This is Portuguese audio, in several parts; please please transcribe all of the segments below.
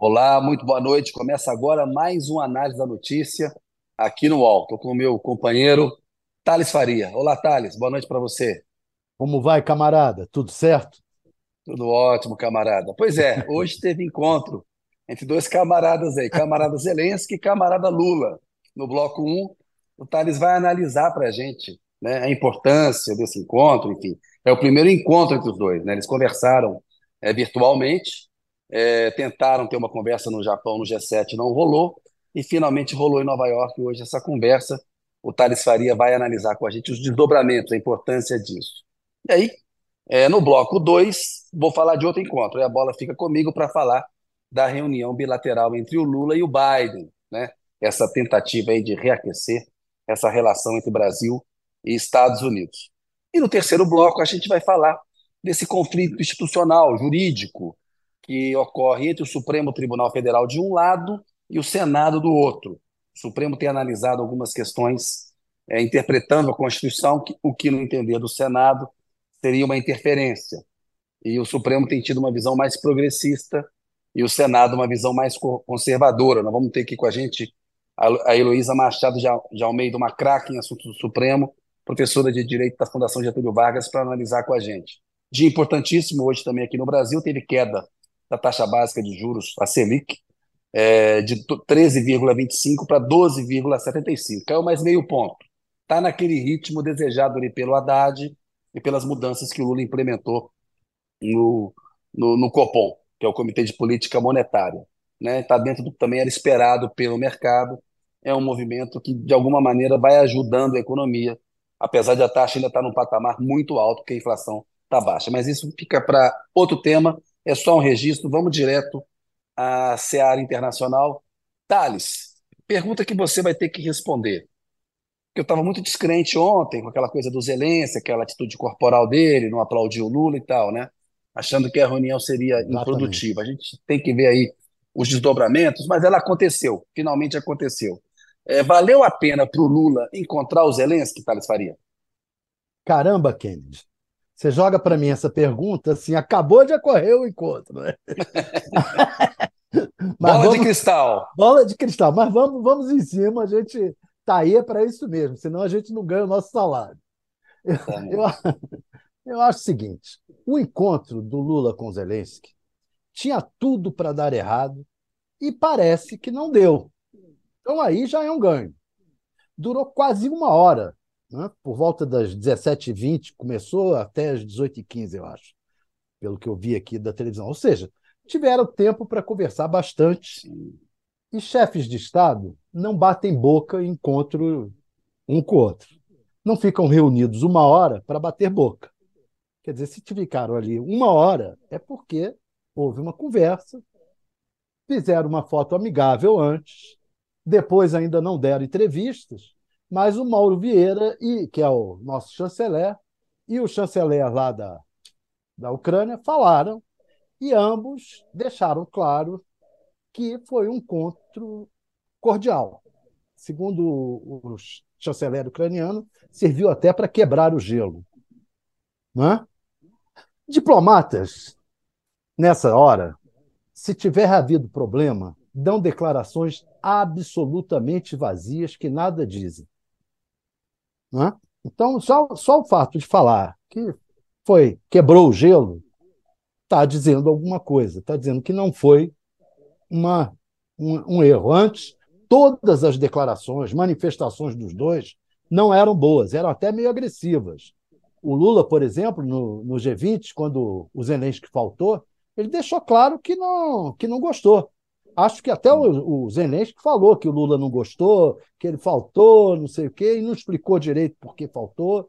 Olá, muito boa noite. Começa agora mais uma análise da notícia aqui no UOL. Estou com o meu companheiro Thales Faria. Olá, Thales, boa noite para você. Como vai, camarada? Tudo certo? Tudo ótimo, camarada. Pois é, hoje teve encontro entre dois camaradas aí, camarada Zelensky e camarada Lula. No bloco 1, o Thales vai analisar para a gente né, a importância desse encontro, enfim. É o primeiro encontro entre os dois, né? Eles conversaram é, virtualmente é, tentaram ter uma conversa no Japão, no G7, não rolou, e finalmente rolou em Nova York hoje essa conversa. O Thales Faria vai analisar com a gente os desdobramentos, a importância disso. E aí, é, no bloco 2, vou falar de outro encontro, e a bola fica comigo para falar da reunião bilateral entre o Lula e o Biden, né? essa tentativa aí de reaquecer essa relação entre Brasil e Estados Unidos. E no terceiro bloco, a gente vai falar desse conflito institucional, jurídico, que ocorre entre o Supremo Tribunal Federal de um lado e o Senado do outro. O Supremo tem analisado algumas questões, é, interpretando a Constituição, que, o que, no entender do Senado, seria uma interferência. E o Supremo tem tido uma visão mais progressista e o Senado uma visão mais conservadora. Nós vamos ter aqui com a gente a Heloísa Machado de Almeida, uma craque em assuntos do Supremo, professora de Direito da Fundação Getúlio Vargas, para analisar com a gente. Dia importantíssimo hoje também aqui no Brasil, teve queda da taxa básica de juros, a Selic, é, de 13,25 para 12,75. Caiu mais meio ponto. Está naquele ritmo desejado ali pelo Haddad e pelas mudanças que o Lula implementou no, no, no Copom, que é o Comitê de Política Monetária. Está né? Tá dentro do que também era esperado pelo mercado. É um movimento que, de alguma maneira, vai ajudando a economia, apesar de a taxa ainda estar tá num patamar muito alto, porque a inflação está baixa. Mas isso fica para outro tema é só um registro, vamos direto à Seara Internacional. Thales, pergunta que você vai ter que responder. Eu estava muito descrente ontem com aquela coisa do Zelensky, aquela atitude corporal dele, não aplaudiu o Lula e tal, né? Achando que a reunião seria Exatamente. improdutiva. A gente tem que ver aí os desdobramentos, mas ela aconteceu, finalmente aconteceu. É, valeu a pena para o Lula encontrar o Zelensky, Thales Faria? Caramba, Kennedy. Você joga para mim essa pergunta assim, acabou de ocorrer o encontro, né? bola vamos, de cristal. Bola de cristal, mas vamos, vamos em cima, a gente tá aí é para isso mesmo, senão a gente não ganha o nosso salário. Eu, tá eu, eu acho o seguinte: o encontro do Lula com Zelensky tinha tudo para dar errado e parece que não deu. Então aí já é um ganho. Durou quase uma hora né? por volta das 17h20, começou até as 18h15, eu acho, pelo que eu vi aqui da televisão. Ou seja, tiveram tempo para conversar bastante. E chefes de Estado não batem boca em encontro um com o outro. Não ficam reunidos uma hora para bater boca. Quer dizer, se ficaram ali uma hora, é porque houve uma conversa, fizeram uma foto amigável antes, depois ainda não deram entrevistas, mas o Mauro Vieira, e, que é o nosso chanceler, e o chanceler lá da, da Ucrânia falaram, e ambos deixaram claro que foi um encontro cordial. Segundo o, chanceler ucraniano, serviu até para quebrar o gelo. É? Diplomatas, nessa hora, se tiver havido problema, dão declarações absolutamente vazias que nada dizem. Né? Então, só, só o fato de falar que foi quebrou o gelo está dizendo alguma coisa, está dizendo que não foi uma, um, um erro. Antes, todas as declarações, manifestações dos dois não eram boas, eram até meio agressivas. O Lula, por exemplo, no, no G20, quando o Zelensky faltou, ele deixou claro que não, que não gostou. Acho que até o, o Zelensky falou que o Lula não gostou, que ele faltou, não sei o quê, e não explicou direito por que faltou.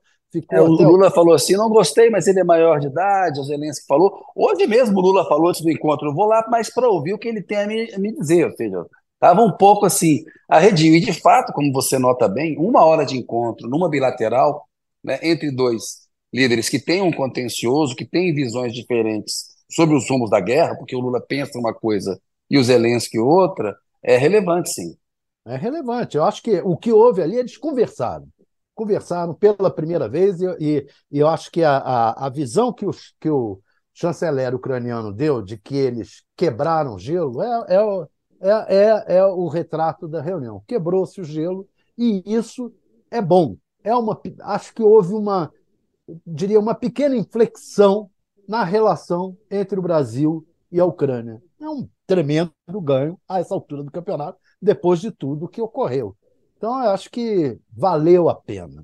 É, o Lula o... falou assim: não gostei, mas ele é maior de idade. O Zelensky falou. Hoje mesmo o Lula falou antes do encontro: eu vou lá mais para ouvir o que ele tem a me, a me dizer. Ou seja, estava um pouco assim, arredio. E de fato, como você nota bem, uma hora de encontro numa bilateral, né, entre dois líderes que têm um contencioso, que têm visões diferentes sobre os rumos da guerra, porque o Lula pensa uma coisa e o Zelensky outra, é relevante, sim. É relevante. Eu acho que o que houve ali, eles conversaram. Conversaram pela primeira vez, e, e, eu acho que a, a, a, visão que, os, que o chanceler ucraniano deu, de que eles quebraram gelo, é, é, é, é, é o retrato da reunião. Quebrou-se o gelo e isso é bom. É uma, acho que houve uma, diria, uma pequena inflexão na relação entre o Brasil e a Ucrânia. É um tremendo ganho a essa altura do campeonato, depois de tudo que ocorreu. Então, eu acho que valeu a pena.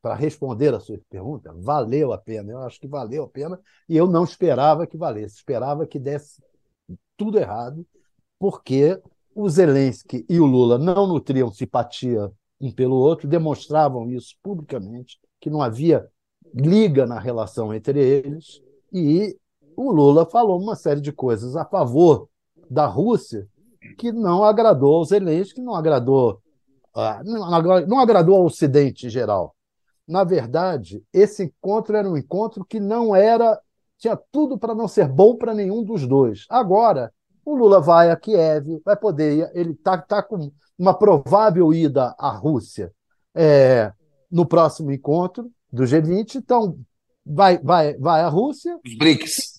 Para responder a sua pergunta, valeu a pena. Eu acho que valeu a pena e eu não esperava que valesse. Esperava que desse tudo errado, porque o Zelensky e o Lula não nutriam simpatia um pelo outro, demonstravam isso publicamente, que não havia liga na relação entre eles, e o Lula falou uma série de coisas a favor da Rússia que não agradou ao Zelensky, não agradou, uh, não agradou ao Ocidente em geral. Na verdade, esse encontro era um encontro que não era. tinha tudo para não ser bom para nenhum dos dois. Agora, o Lula vai a Kiev, vai poder. Ele está tá com uma provável ida à Rússia é, no próximo encontro do G20. Então, vai, vai, vai à Rússia. Os BRICS.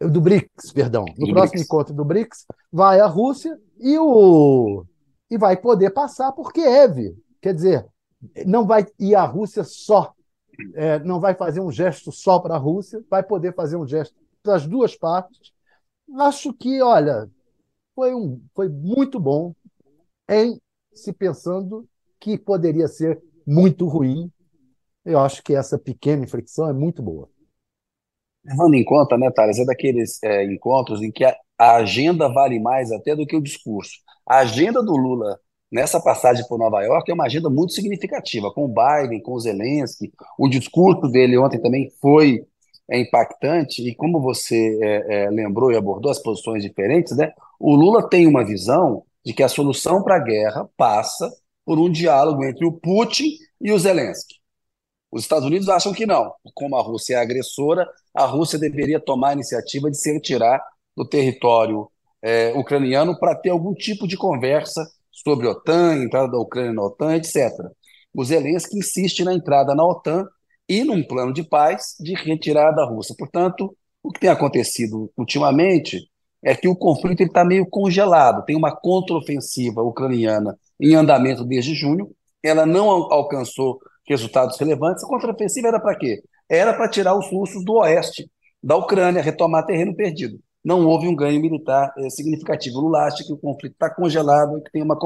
Do BRICS, perdão. No do próximo BRICS. encontro do BRICS, vai à Rússia e, o, e vai poder passar por Kiev. Quer dizer, não vai ir à Rússia só, é, não vai fazer um gesto só para a Rússia, vai poder fazer um gesto para as duas partes. Acho que, olha, foi, um, foi muito bom em se pensando que poderia ser muito ruim. Eu acho que essa pequena inflexão é muito boa. Levando em conta, né, Thales, é daqueles é, encontros em que a, a agenda vale mais até do que o discurso. A agenda do Lula nessa passagem por Nova York é uma agenda muito significativa, com o Biden, com o Zelensky. O discurso dele ontem também foi é, impactante, e como você é, é, lembrou e abordou as posições diferentes, né, o Lula tem uma visão de que a solução para a guerra passa por um diálogo entre o Putin e o Zelensky. Os Estados Unidos acham que não. Como a Rússia é agressora, a Rússia deveria tomar a iniciativa de se retirar do território é, ucraniano para ter algum tipo de conversa sobre a OTAN, entrada da Ucrânia na OTAN, etc. O Zelensky insiste na entrada na OTAN e num plano de paz de retirada da Rússia. Portanto, o que tem acontecido ultimamente é que o conflito está meio congelado. Tem uma contraofensiva ucraniana em andamento desde junho, ela não alcançou resultados relevantes. A contraofensiva era para quê? Era para tirar os russos do oeste da Ucrânia, retomar terreno perdido não houve um ganho militar é, significativo. O Lula acha que o conflito está congelado e que tem, uma,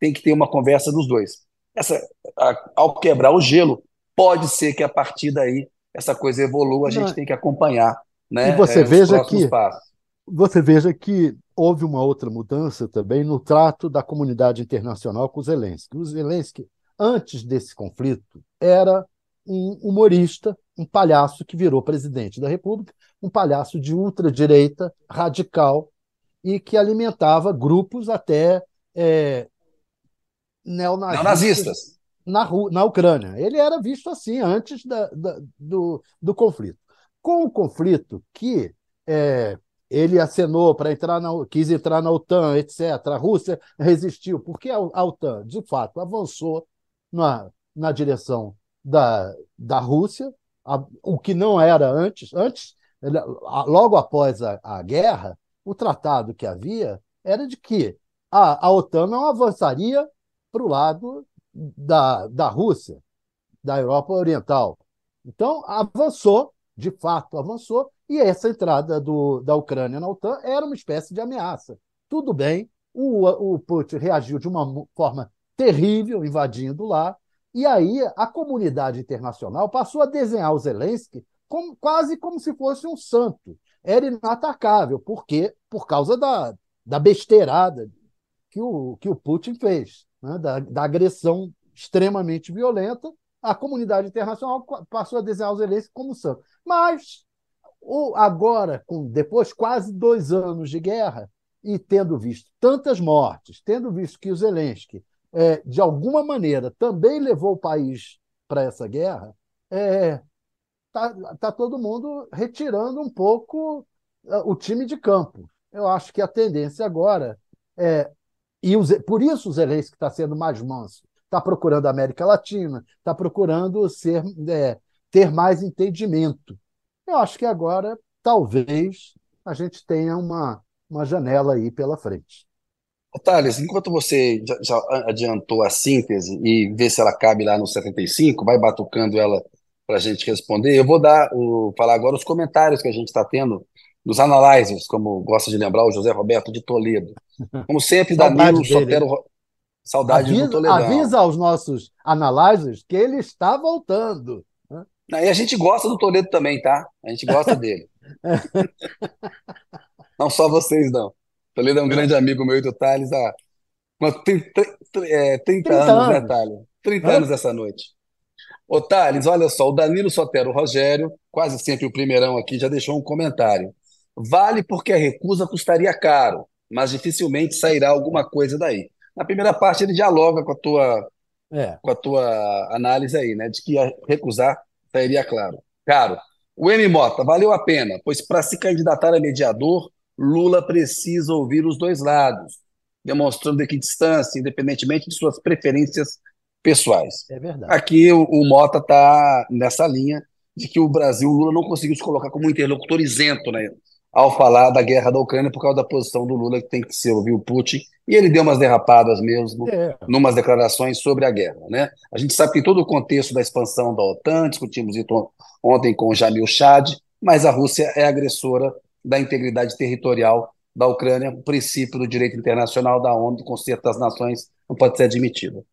tem que ter uma conversa dos dois. Essa, a, ao quebrar o gelo, pode ser que a partir daí essa coisa evolua, a gente não. tem que acompanhar. Né, e você é, veja que passos. você veja que houve uma outra mudança também no trato da comunidade internacional com o Zelensky. O Zelensky, antes desse conflito, era um humorista, um palhaço que virou presidente da República, um palhaço de ultradireita, radical, e que alimentava grupos até é, neonazistas. Na, na Ucrânia. Ele era visto assim antes da, da, do, do conflito. Com o conflito que é, ele acenou para entrar na, quis entrar na OTAN, etc. A Rússia resistiu, porque a, a OTAN, de fato, avançou na, na direção da, da Rússia, a, o que não era antes. Antes, logo após a, a guerra, o tratado que havia era de que a, a OTAN não avançaria para o lado da, da Rússia, da Europa Oriental. Então, avançou, de fato avançou, e essa entrada do, da Ucrânia na OTAN era uma espécie de ameaça. Tudo bem, o, o Putin reagiu de uma forma terrível, invadindo lá, e aí a comunidade internacional passou a desenhar o Zelensky como, quase como se fosse um santo. Era inatacável, porque por causa da, da besteirada que o, que o Putin fez, né? da, da agressão extremamente violenta, a comunidade internacional passou a desenhar o Zelensky como santo. Mas o, agora, com depois quase dois anos de guerra, e tendo visto tantas mortes, tendo visto que o Zelensky é, de alguma maneira, também levou o país para essa guerra, está é, tá, tá todo mundo retirando um pouco é, o time de campo. Eu acho que a tendência agora é. E os, por isso o Zelensky está sendo mais manso. Está procurando a América Latina, está procurando ser, é, ter mais entendimento. Eu acho que agora talvez a gente tenha uma, uma janela aí pela frente. Thales, enquanto você já, já adiantou a síntese e vê se ela cabe lá no 75, vai batucando ela para a gente responder, eu vou dar o, falar agora os comentários que a gente está tendo dos analyzers, como gosta de lembrar o José Roberto de Toledo. Como sempre, Danilo Sotero. Saudade avisa, do Toledão. Avisa aos nossos analyzers que ele está voltando. Né? E a gente gosta do Toledo também, tá? A gente gosta dele. não só vocês, não. Toledo é um grande amigo meu e do Thales há 30, 30, é, 30 anos, anos, né, Thales? 30 anos essa noite. Ô, Thales, olha só, o Danilo Sotero Rogério, quase sempre o primeirão aqui, já deixou um comentário. Vale porque a recusa custaria caro, mas dificilmente sairá alguma coisa daí. Na primeira parte ele dialoga com a tua, é. com a tua análise aí, né? De que recusar sairia claro. Caro, o M. Mota, valeu a pena, pois para se candidatar a mediador, Lula precisa ouvir os dois lados, demonstrando equidistância, independentemente de suas preferências pessoais. É verdade. Aqui o, o Mota está nessa linha de que o Brasil, o Lula não conseguiu se colocar como interlocutor isento né, ao falar da guerra da Ucrânia por causa da posição do Lula, que tem que ser ouvir o Putin, e ele deu umas derrapadas mesmo, é. numas declarações sobre a guerra. Né? A gente sabe que todo o contexto da expansão da OTAN, discutimos isso ontem com o Jamil Chad, mas a Rússia é agressora da integridade territorial da Ucrânia, o princípio do direito internacional da ONU, do Concerto das Nações, não pode ser admitido.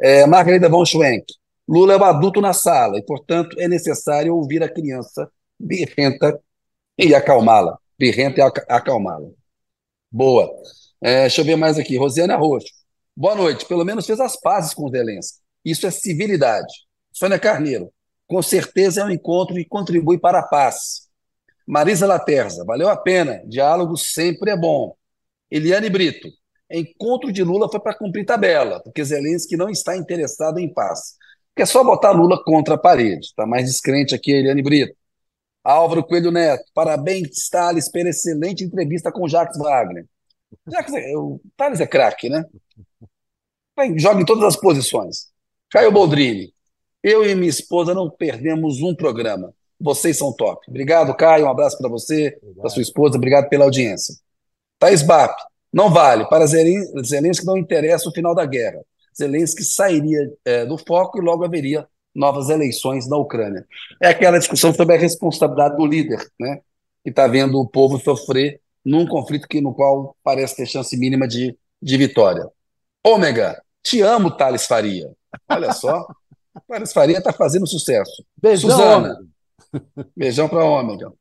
É, Margarida von Schwenk, Lula é um adulto na sala e, portanto, é necessário ouvir a criança birrenta e acalmá-la. Birrenta e acalmá-la. Boa. É, deixa eu ver mais aqui. Rosiana Roxo. Boa noite. Pelo menos fez as pazes com o Zelensky. Isso é civilidade. Sônia Carneiro. Com certeza é um encontro que contribui para a paz. Marisa Laterza. Valeu a pena. Diálogo sempre é bom. Eliane Brito. Encontro de Lula foi para cumprir tabela, porque Zelensky não está interessado em paz. Porque é só botar Lula contra a parede. Está mais descrente aqui Eliane Brito. Álvaro Coelho Neto, parabéns, Thales, pela excelente entrevista com Jacques Wagner. Jacques, é, o Thales é craque, né? Joga em todas as posições. Caio Boldrini, eu e minha esposa não perdemos um programa. Vocês são top. Obrigado, Caio. Um abraço para você, para sua esposa. Obrigado pela audiência. Thaís Bap, não vale. Para Zelensky não interessa o final da guerra. Zelensky sairia é, do foco e logo haveria novas eleições na Ucrânia. É aquela discussão sobre a responsabilidade do líder, né? que está vendo o povo sofrer num conflito que, no qual parece ter chance mínima de, de vitória. Ômega, te amo, Thales Faria. Olha só, Thales Faria está fazendo sucesso. Beijão, Suzana, beijão para Ômega.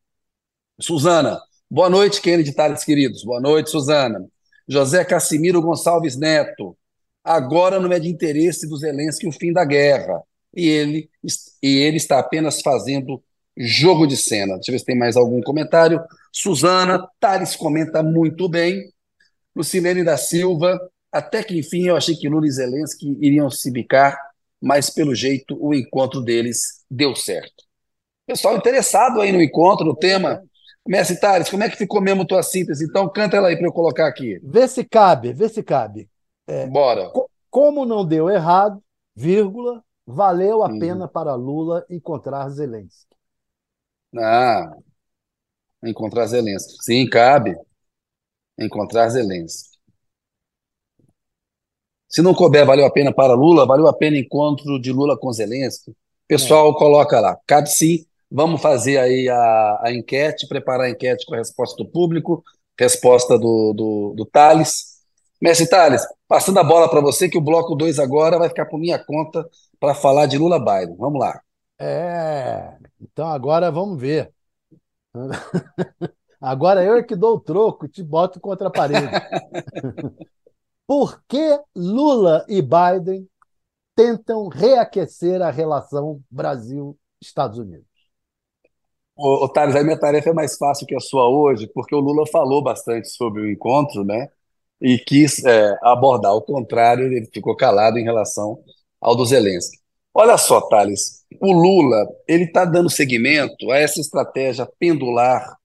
Suzana, boa noite, Kennedy Thales, queridos. Boa noite, Suzana. José Cassimiro Gonçalves Neto, agora não é de interesse do Zelensky o fim da guerra e ele, e ele está apenas fazendo jogo de cena. Deixa eu ver se tem mais algum comentário. Suzana, Thales comenta muito bem. Lucilene da Silva, até que enfim eu achei que Lula e Zelensky iriam se bicar, mas pelo jeito o encontro deles deu certo. Pessoal interessado aí no encontro, no tema. Mestre Thales, como é que ficou mesmo tua síntese? Então canta ela aí para eu colocar aqui. Vê se cabe, vê se cabe. É, Bora. Co como não deu errado, vírgula, valeu a uhum. pena para Lula encontrar Zelensky. Ah, encontrar Zelensky. Sim, cabe. Encontrar Zelensky. Se não couber, valeu a pena para Lula, valeu a pena encontro de Lula com Zelensky. Pessoal, é. coloca lá. Cabe sim. Vamos fazer aí a, a enquete, preparar a enquete com a resposta do público, resposta do, do, do Thales. Mestre Thales, passando a bola para você, que o bloco 2 agora vai ficar por minha conta para falar de Lula Biden. Vamos lá. É, então agora vamos ver. Agora eu é que dou o troco, te boto contra a parede. Por que Lula e Biden tentam reaquecer a relação Brasil-Estados Unidos? Ô, Thales, a minha tarefa é mais fácil que a sua hoje, porque o Lula falou bastante sobre o encontro, né? E quis é, abordar. Ao contrário, ele ficou calado em relação ao do Zelensky. Olha só, Thales, o Lula ele está dando seguimento a essa estratégia pendular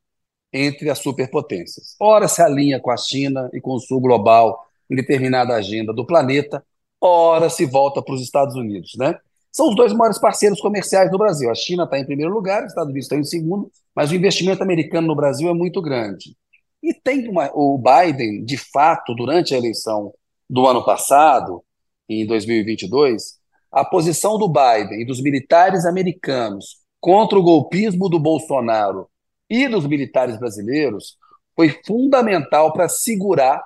entre as superpotências. Ora se alinha com a China e com o sul global em determinada agenda do planeta, ora se volta para os Estados Unidos, né? São os dois maiores parceiros comerciais do Brasil. A China está em primeiro lugar, os Estados Unidos estão em segundo, mas o investimento americano no Brasil é muito grande. E tem uma, o Biden, de fato, durante a eleição do ano passado, em 2022, a posição do Biden e dos militares americanos contra o golpismo do Bolsonaro e dos militares brasileiros foi fundamental para segurar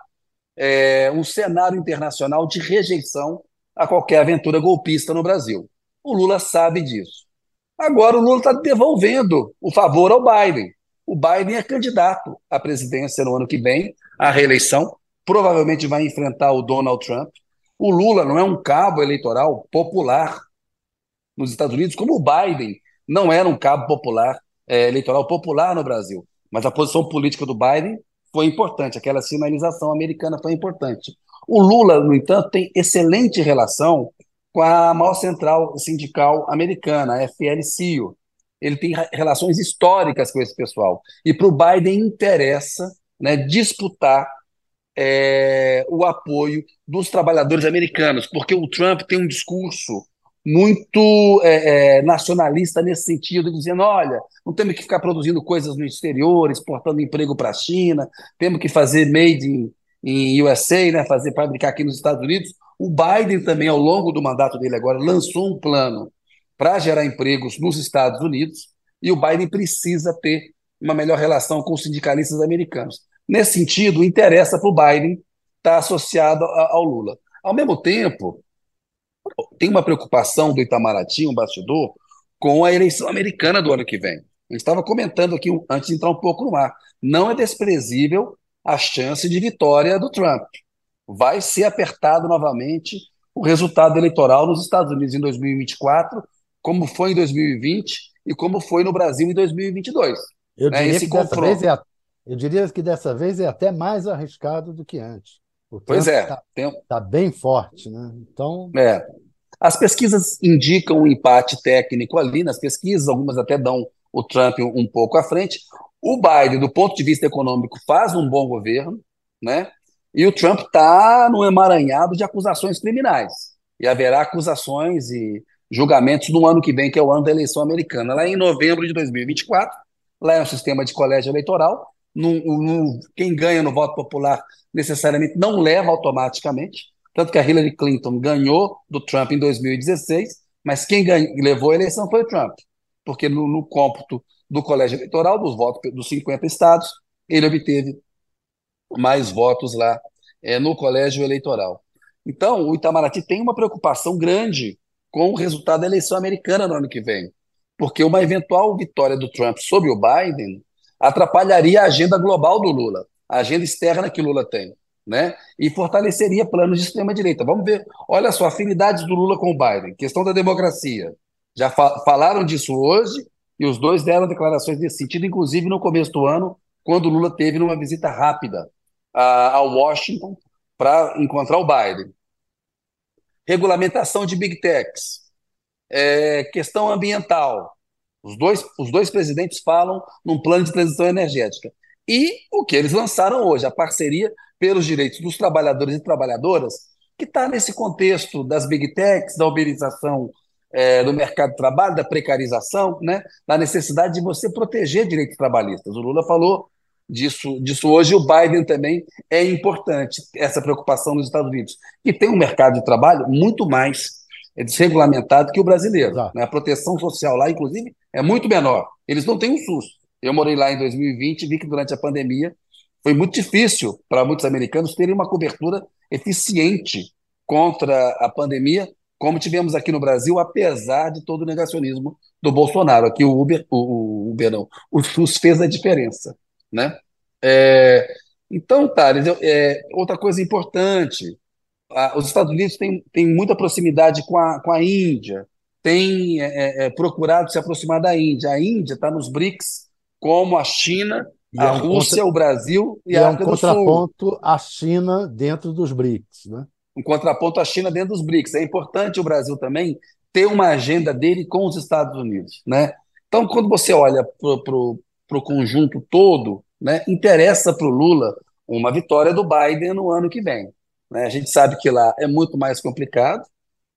é, um cenário internacional de rejeição a qualquer aventura golpista no Brasil. O Lula sabe disso. Agora o Lula está devolvendo o favor ao Biden. O Biden é candidato à presidência no ano que vem, à reeleição, provavelmente vai enfrentar o Donald Trump. O Lula não é um cabo eleitoral popular nos Estados Unidos, como o Biden não era um cabo popular é, eleitoral popular no Brasil. Mas a posição política do Biden foi importante, aquela sinalização americana foi importante. O Lula, no entanto, tem excelente relação com a maior central sindical americana, a FL-CIO. Ele tem relações históricas com esse pessoal. E para o Biden interessa né, disputar é, o apoio dos trabalhadores americanos, porque o Trump tem um discurso muito é, é, nacionalista nesse sentido, dizendo: olha, não temos que ficar produzindo coisas no exterior, exportando emprego para a China, temos que fazer made in, in USA, né, fazer fabricar aqui nos Estados Unidos. O Biden também, ao longo do mandato dele agora, lançou um plano para gerar empregos nos Estados Unidos e o Biden precisa ter uma melhor relação com os sindicalistas americanos. Nesse sentido, interessa para o Biden estar tá associado ao Lula. Ao mesmo tempo, tem uma preocupação do Itamaraty, um bastidor, com a eleição americana do ano que vem. A gente estava comentando aqui antes de entrar um pouco no ar. Não é desprezível a chance de vitória do Trump. Vai ser apertado novamente o resultado eleitoral nos Estados Unidos em 2024, como foi em 2020 e como foi no Brasil em 2022. Eu né? diria, Esse que dessa vez é, eu diria que dessa vez é até mais arriscado do que antes. O pois é. Está tem... tá bem forte, né? Então. É. As pesquisas indicam um empate técnico ali nas pesquisas, algumas até dão o Trump um pouco à frente. O Biden, do ponto de vista econômico, faz um bom governo, né? E o Trump está no emaranhado de acusações criminais. E haverá acusações e julgamentos no ano que vem, que é o ano da eleição americana. Lá em novembro de 2024, lá é um sistema de colégio eleitoral. No, no, quem ganha no voto popular necessariamente não leva automaticamente. Tanto que a Hillary Clinton ganhou do Trump em 2016, mas quem ganhou, levou a eleição foi o Trump, porque no, no cômputo do colégio eleitoral, dos votos dos 50 estados, ele obteve mais votos lá é, no colégio eleitoral. Então, o Itamaraty tem uma preocupação grande com o resultado da eleição americana no ano que vem, porque uma eventual vitória do Trump sobre o Biden atrapalharia a agenda global do Lula, a agenda externa que Lula tem né? E fortaleceria planos de extrema-direita. Vamos ver, olha só, afinidades do Lula com o Biden, questão da democracia. Já fa falaram disso hoje e os dois deram declarações nesse sentido, inclusive no começo do ano, quando Lula teve numa visita rápida a, a Washington para encontrar o Biden. Regulamentação de big techs, é, questão ambiental. Os dois, os dois presidentes falam num plano de transição energética. E o que eles lançaram hoje, a parceria pelos direitos dos trabalhadores e trabalhadoras, que está nesse contexto das big techs, da uberização é, do mercado de trabalho, da precarização, né, da necessidade de você proteger direitos trabalhistas. O Lula falou disso, disso hoje, o Biden também é importante, essa preocupação nos Estados Unidos, que tem um mercado de trabalho muito mais desregulamentado que o brasileiro. Né? A proteção social lá, inclusive, é muito menor. Eles não têm um SUS. Eu morei lá em 2020 e vi que durante a pandemia foi muito difícil para muitos americanos terem uma cobertura eficiente contra a pandemia, como tivemos aqui no Brasil, apesar de todo o negacionismo do Bolsonaro. Aqui o Uber, o, o Uber não, o SUS fez a diferença, né? É, então, Thales, é, outra coisa importante, a, os Estados Unidos têm, têm muita proximidade com a, com a Índia, têm é, é procurado se aproximar da Índia. A Índia está nos BRICS, como a China e a é Rússia, contra... o Brasil e, e a África é um contraponto à China dentro dos BRICS, né? Um contraponto à China dentro dos BRICS. É importante o Brasil também ter uma agenda dele com os Estados Unidos, né? Então, quando você olha para o conjunto todo, né, interessa para o Lula uma vitória do Biden no ano que vem. Né? A gente sabe que lá é muito mais complicado,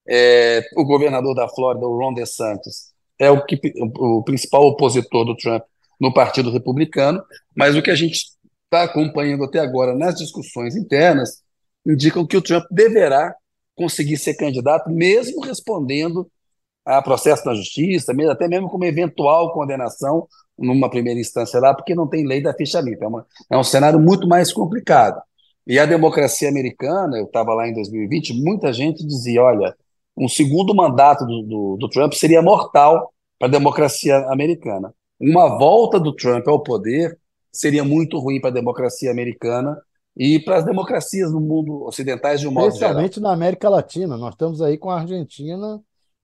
É, o governador da Flórida, o Ron DeSantis, é o, que, o principal opositor do Trump no Partido Republicano, mas o que a gente está acompanhando até agora nas discussões internas indicam que o Trump deverá conseguir ser candidato, mesmo respondendo a processo na justiça, até mesmo com uma eventual condenação numa primeira instância lá, porque não tem lei da ficha limpa. É, uma, é um cenário muito mais complicado. E a democracia americana, eu estava lá em 2020, muita gente dizia: olha, um segundo mandato do, do, do Trump seria mortal para a democracia americana. Uma volta do Trump ao poder seria muito ruim para a democracia americana e para as democracias no mundo ocidentais de um modo geral. Especialmente na América Latina. Nós estamos aí com a Argentina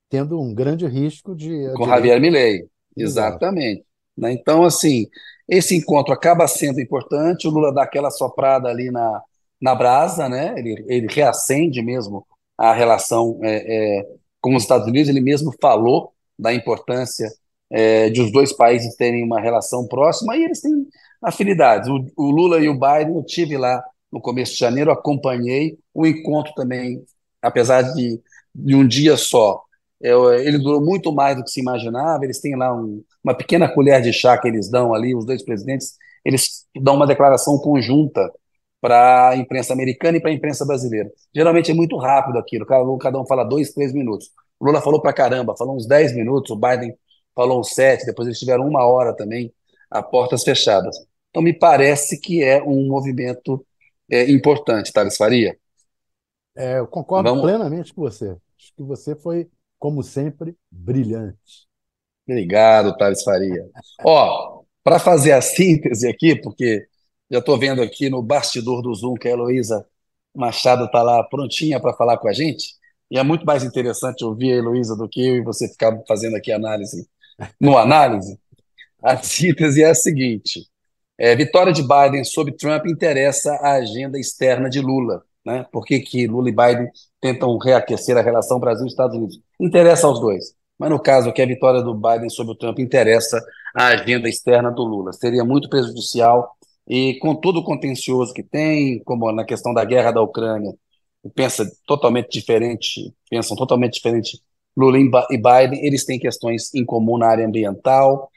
tendo um grande risco de. Com Javier Milei, exatamente. Né? Então, assim, esse encontro acaba sendo importante. O Lula dá aquela soprada ali na, na brasa, né? ele, ele reacende mesmo a relação é, é, com os Estados Unidos. Ele mesmo falou da importância é, de os dois países terem uma relação próxima e eles têm afinidades. O, o, Lula e o Biden, eu tive lá no começo de janeiro, acompanhei o encontro também, apesar de, de um dia só. Eu, ele durou muito mais do que se imaginava. Eles têm lá um, uma pequena colher de chá que eles dão ali, os dois presidentes. Eles dão uma declaração conjunta para a imprensa americana e para a imprensa brasileira. Geralmente é muito rápido aquilo, cada um fala dois, três minutos. O Lula falou para caramba, falou uns dez minutos, o Biden falou sete, depois eles tiveram uma hora também a portas fechadas. Então, me parece que é um movimento é, importante, Thales Faria. É, eu concordo Vamos... plenamente com você. Acho que você foi, como sempre, brilhante. Obrigado, Thales Faria. Ó, para fazer a síntese aqui, porque já estou vendo aqui no bastidor do Zoom que a Heloísa Machado está lá prontinha para falar com a gente, e é muito mais interessante ouvir a Heloísa do que eu e você ficar fazendo aqui análise no análise. A síntese é a seguinte: é, vitória de Biden sobre Trump interessa a agenda externa de Lula. Né? Por que, que Lula e Biden tentam reaquecer a relação Brasil-Estados Unidos? Interessa aos dois. Mas no caso aqui, a vitória do Biden sobre o Trump interessa a agenda externa do Lula. Seria muito prejudicial e com todo o contencioso que tem, como na questão da guerra da Ucrânia, pensa totalmente diferente, pensam totalmente diferente Lula e Biden, eles têm questões em comum na área ambiental,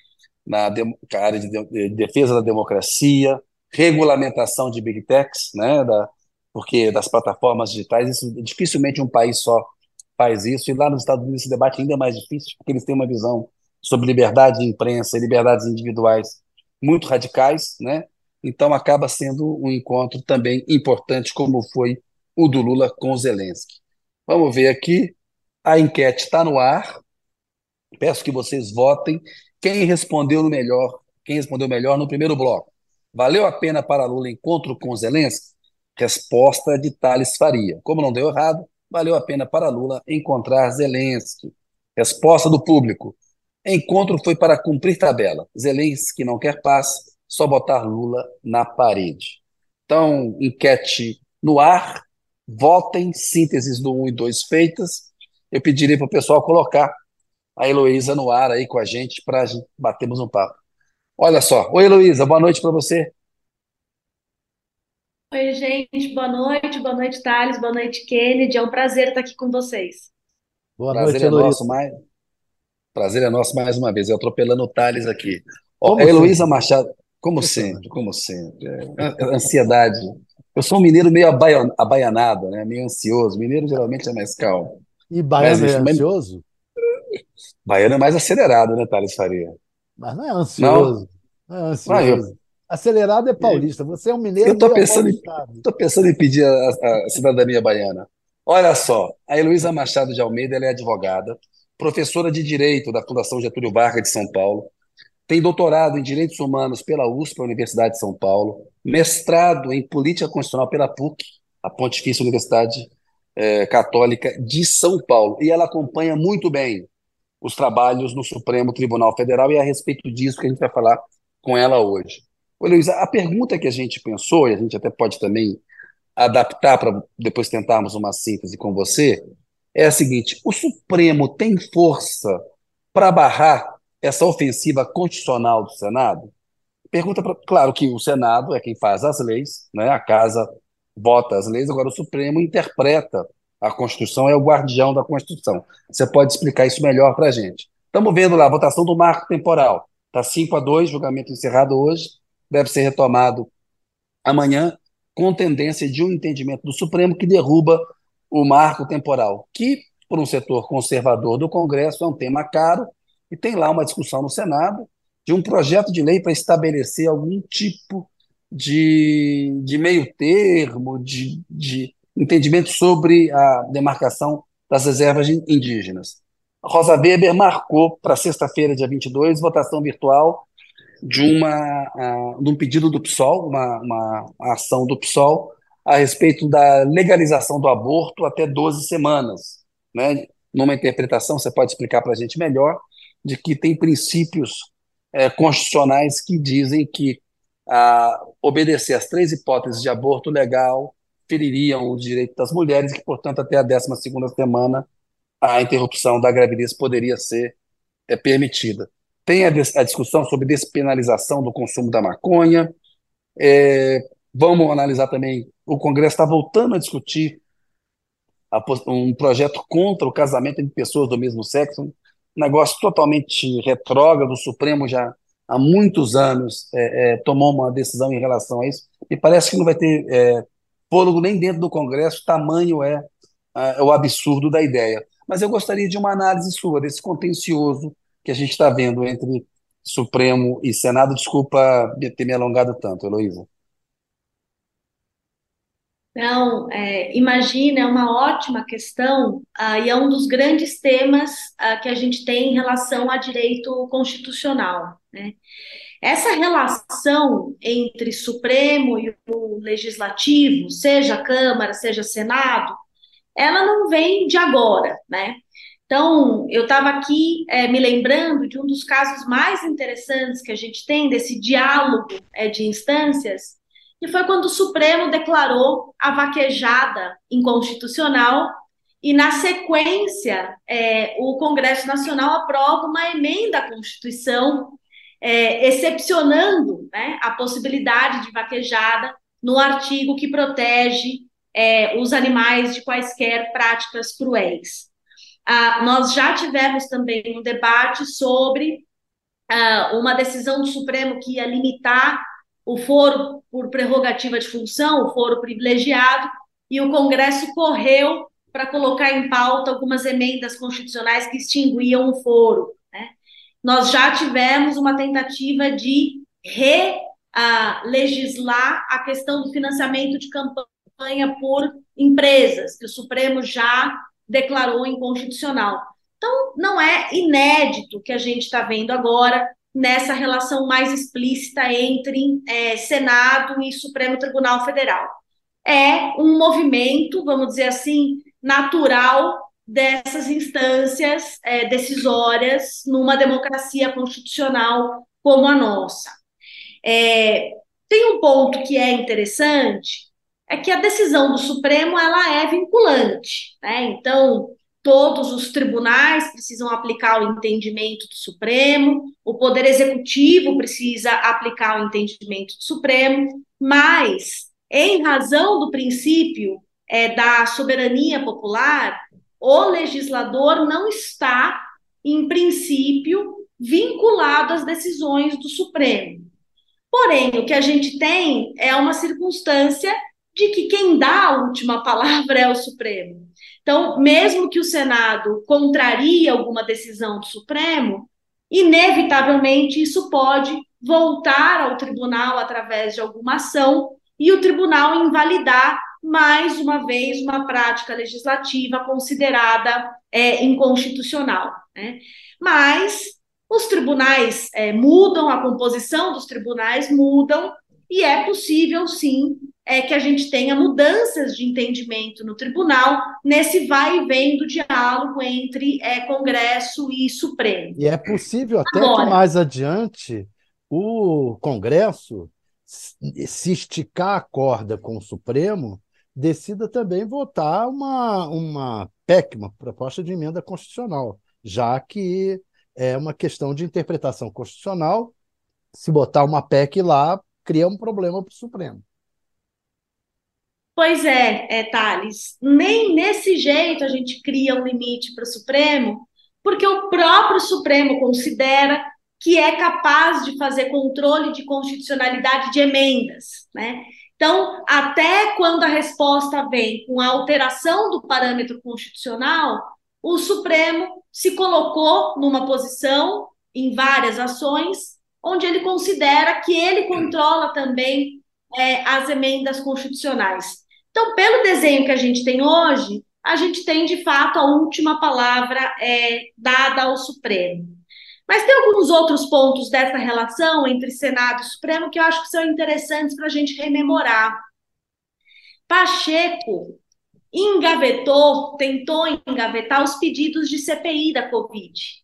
na área de defesa da democracia, regulamentação de big techs, né, da, porque das plataformas digitais, isso, dificilmente um país só faz isso, e lá nos Estados Unidos esse debate ainda é mais difícil, porque eles têm uma visão sobre liberdade de imprensa e liberdades individuais muito radicais, né? Então acaba sendo um encontro também importante, como foi o do Lula com Zelensky. Vamos ver aqui, a enquete está no ar. Peço que vocês votem. Quem respondeu melhor? Quem respondeu melhor no primeiro bloco? Valeu a pena para Lula encontro com Zelensky? Resposta de Thales Faria. Como não deu errado, valeu a pena para Lula encontrar Zelensky. Resposta do público. Encontro foi para cumprir tabela. Zelensky não quer paz, só botar Lula na parede. Então, enquete no ar, votem, sínteses do 1 e 2 feitas eu pediria para o pessoal colocar a Heloísa no ar aí com a gente para batermos um papo. Olha só. Oi, Heloísa, boa noite para você. Oi, gente, boa noite, boa noite, Thales, boa noite, Kennedy. É um prazer estar aqui com vocês. Boa prazer noite, é Heloísa. Nosso, mais... Prazer é nosso mais uma vez, eu atropelando o Thales aqui. Ó, Heloísa Machado, como sempre, como sempre. É, ansiedade. Eu sou um mineiro meio abaianado, né? meio ansioso. Mineiro geralmente é mais calmo. E baiano é ansioso? Baiano é mais acelerado, né, Thales Faria? Mas não é ansioso. Não, não é ansioso. Eu... Acelerado é paulista. Você é um mineiro. Eu estou pensando, em, pensando em pedir a, a, cidadania baiana. Olha só, a Heloísa Machado de Almeida é advogada, professora de Direito da Fundação Getúlio Vargas de São Paulo, tem doutorado em Direitos Humanos pela USP, a Universidade de São Paulo, mestrado em Política Constitucional pela PUC, a Pontifícia Universidade é, Católica de São Paulo. E ela acompanha muito bem os trabalhos no Supremo Tribunal Federal e é a respeito disso que a gente vai falar com ela hoje. Ô, Luísa, a pergunta que a gente pensou, e a gente até pode também adaptar para depois tentarmos uma síntese com você, é a seguinte: o Supremo tem força para barrar essa ofensiva constitucional do Senado? Pergunta, pra, claro que o Senado é quem faz as leis, né? a Casa vota as leis, agora o Supremo interpreta A Constituição é o guardião da Constituição. Você pode explicar isso melhor para a gente. Estamos vendo lá a votação do marco temporal. Está 5 a 2, julgamento encerrado hoje, deve ser retomado amanhã, com tendência de um entendimento do Supremo que derruba o marco temporal, que, por um setor conservador do Congresso, é um tema caro, e tem lá uma discussão no Senado de um projeto de lei para estabelecer algum tipo de, de meio termo, de, de entendimento sobre a demarcação das reservas indígenas. Rosa Weber marcou para sexta-feira, dia 22, votação virtual de, uma, uh, de um pedido do PSOL, uma, uma ação do PSOL, a respeito da legalização do aborto até 12 semanas. Né? Numa interpretação, você pode explicar para a gente melhor, de que tem princípios é, constitucionais que dizem que a, obedecer às três hipóteses de aborto legal feririam o direito das mulheres e que, portanto, até a 12 semana a interrupção da gravidez poderia ser é, permitida. Tem a, a, discussão sobre despenalização do consumo da maconha. É, vamos analisar também, o Congresso está voltando a discutir a, um projeto contra o casamento entre pessoas do mesmo sexo, um negócio totalmente retrógrado, o Supremo já há muitos anos é, é, tomou uma decisão em relação a isso, e parece que não vai ter é, fôlego nem dentro do Congresso, tamanho é, é o absurdo da ideia. Mas eu gostaria de uma análise sua desse contencioso que a gente está vendo entre Supremo e Senado. Desculpa ter me alongado tanto, Heloísa. Não, é, imagina, é uma ótima questão e é um dos grandes temas ah, que a gente tem em relação a direito constitucional. Né? Essa relação entre Supremo e o Legislativo, seja Câmara, seja Senado, ela não vem de agora, né? Então, eu estava aqui é, me lembrando de um dos casos mais interessantes que a gente tem desse diálogo é, de instâncias, que foi quando o Supremo declarou a vaquejada inconstitucional e, na sequência, é, o Congresso Nacional aprova uma emenda à Constituição, é, excepcionando né, a possibilidade de vaquejada no artigo que protege é, os animais de quaisquer práticas cruéis. Ah, nós já tivemos também um debate sobre ah, uma decisão do Supremo que ia limitar o foro por prerrogativa de função, o foro privilegiado, e o Congresso correu para colocar em pauta algumas emendas constitucionais que extinguiam o foro. Né? Nós já tivemos uma tentativa de relegislar a questão do financiamento de campanha por empresas, que o Supremo já declarou inconstitucional. Então, não é inédito que a gente está vendo agora nessa relação mais explícita entre é, Senado e Supremo Tribunal Federal. É um movimento, vamos dizer assim, natural dessas instâncias é, decisórias numa democracia constitucional como a nossa. É, tem um ponto que é interessante, é que a decisão do Supremo ela é vinculante, né? Então todos os tribunais precisam aplicar o entendimento do Supremo, o Poder Executivo precisa aplicar o entendimento do Supremo, mas, em razão do princípio é, da soberania popular, o legislador não está, em princípio, vinculado às decisões do Supremo. Porém, o que a gente tem é uma circunstância de que quem dá a última palavra é o Supremo. Então, mesmo que o Senado contrarie alguma decisão do Supremo, inevitavelmente isso pode voltar ao tribunal através de alguma ação e o tribunal invalidar mais uma vez uma prática legislativa considerada é, inconstitucional. Né? Mas os tribunais é, mudam, a composição dos tribunais mudam, e é possível sim é que a gente tenha mudanças de entendimento no tribunal nesse vai e vem do diálogo entre é, Congresso e Supremo. E é possível até Agora, que mais adiante o Congresso, se esticar a corda com o Supremo, decida também votar uma, uma PEC, uma proposta de emenda constitucional, já que é uma questão de interpretação constitucional. Se botar uma PEC lá, cria um problema para o Supremo. Pois é, é, Thales, nem nesse jeito a gente cria um limite para o Supremo, porque o próprio Supremo considera que é capaz de fazer controle de constitucionalidade de emendas, né? Então, até quando a resposta vem com a alteração do parâmetro constitucional, o Supremo se colocou numa posição em várias ações onde ele considera que ele controla também é, as emendas constitucionais. Então, pelo desenho que a gente tem hoje, a gente tem de fato a última palavra é, dada ao Supremo. Mas tem alguns outros pontos dessa relação entre Senado e Supremo que eu acho que são interessantes para a gente rememorar. Pacheco engavetou, tentou engavetar os pedidos de CPI da Covid.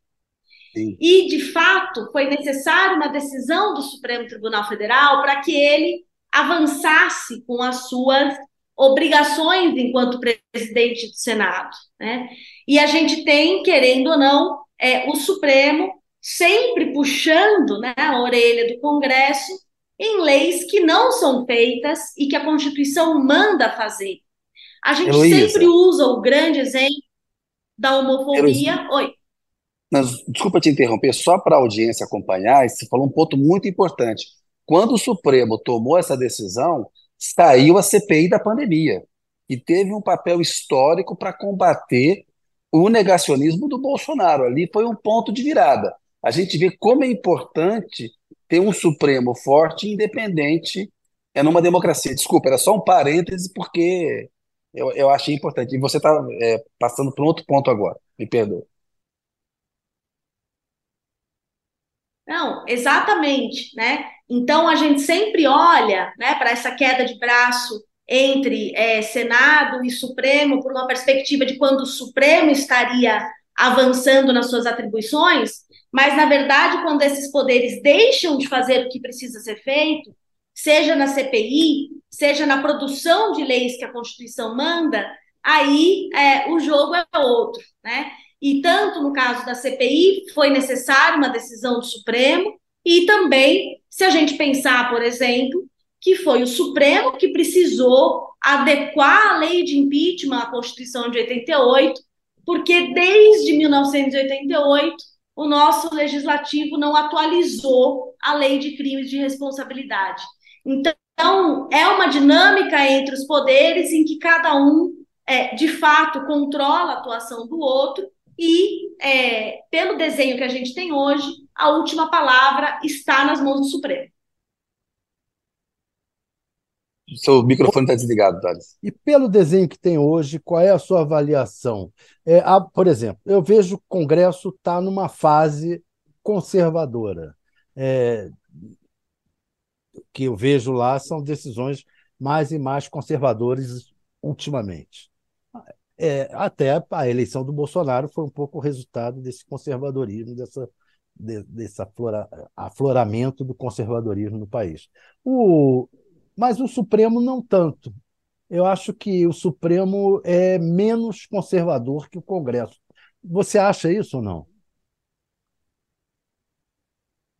Sim. E, de fato, foi necessária uma decisão do Supremo Tribunal Federal para que ele avançasse com as suas obrigações enquanto presidente do Senado. Né? E a gente tem, querendo ou não, é, o Supremo sempre puxando né, a orelha do Congresso em leis que não são feitas e que a Constituição manda fazer. A gente Heloísa. sempre usa o grande exemplo da homofobia. Heloísa. Oi. Mas, desculpa te interromper, só para a audiência acompanhar, você falou um ponto muito importante. Quando o Supremo tomou essa decisão, saiu a CPI da pandemia e teve um papel histórico para combater o negacionismo do Bolsonaro. Ali foi um ponto de virada. A gente vê como é importante ter um Supremo forte e independente é numa democracia. Desculpa, era só um parêntese, porque eu, eu achei importante. E você está é, passando para um outro ponto agora, me perdoa. Não, exatamente, né? Então a gente sempre olha, né, para essa queda de braço entre é, Senado e Supremo por uma perspectiva de quando o Supremo estaria avançando nas suas atribuições, mas na verdade quando esses poderes deixam de fazer o que precisa ser feito, seja na CPI, seja na produção de leis que a Constituição manda, aí é, o jogo é outro, né? E tanto no caso da CPI foi necessária uma decisão do Supremo, e também, se a gente pensar, por exemplo, que foi o Supremo que precisou adequar a lei de impeachment à Constituição de 88, porque desde 1988 o nosso legislativo não atualizou a lei de crimes de responsabilidade. Então, é uma dinâmica entre os poderes em que cada um, é, de fato, controla a atuação do outro e, é, pelo desenho que a gente tem hoje, a última palavra está nas mãos do Supremo. Seu microfone está desligado, Thales. E pelo desenho que tem hoje, qual é a sua avaliação? É, a, por exemplo, eu vejo o Congresso está numa fase conservadora. É, que eu vejo lá são decisões mais e mais conservadoras ultimamente. É, até a eleição do Bolsonaro foi um pouco o resultado desse conservadorismo, dessa, de, desse aflora, afloramento do conservadorismo no país. O, mas o Supremo não tanto. Eu acho que o Supremo é menos conservador que o Congresso. Você acha isso ou não?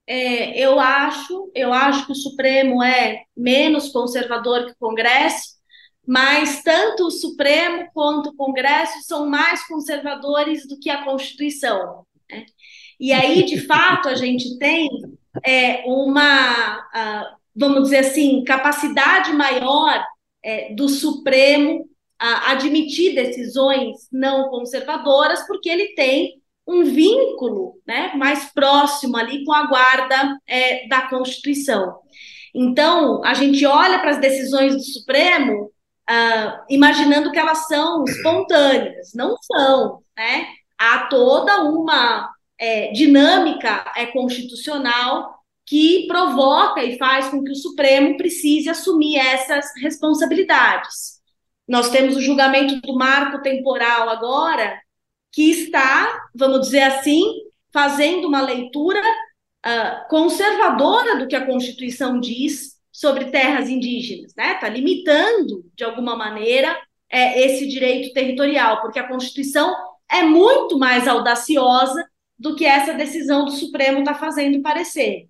É, eu acho, eu acho que o Supremo é menos conservador que o Congresso, mas tanto o Supremo quanto o Congresso são mais conservadores do que a Constituição. Né? E aí, de fato, a gente tem é, uma, vamos dizer assim, capacidade maior é, do Supremo a admitir decisões não conservadoras, porque ele tem um vínculo né, mais próximo ali com a guarda é, da Constituição. Então, a gente olha para as decisões do Supremo uh, imaginando que elas são espontâneas. Não são, né? Há toda uma é, dinâmica é, constitucional que provoca e faz com que o Supremo precise assumir essas responsabilidades. Nós temos o julgamento do marco temporal agora, que está, vamos dizer assim, fazendo uma leitura uh, conservadora do que a Constituição diz sobre terras indígenas, né? Está limitando, de alguma maneira, é, esse direito territorial, porque a Constituição é muito mais audaciosa do que essa decisão do Supremo está fazendo parecer.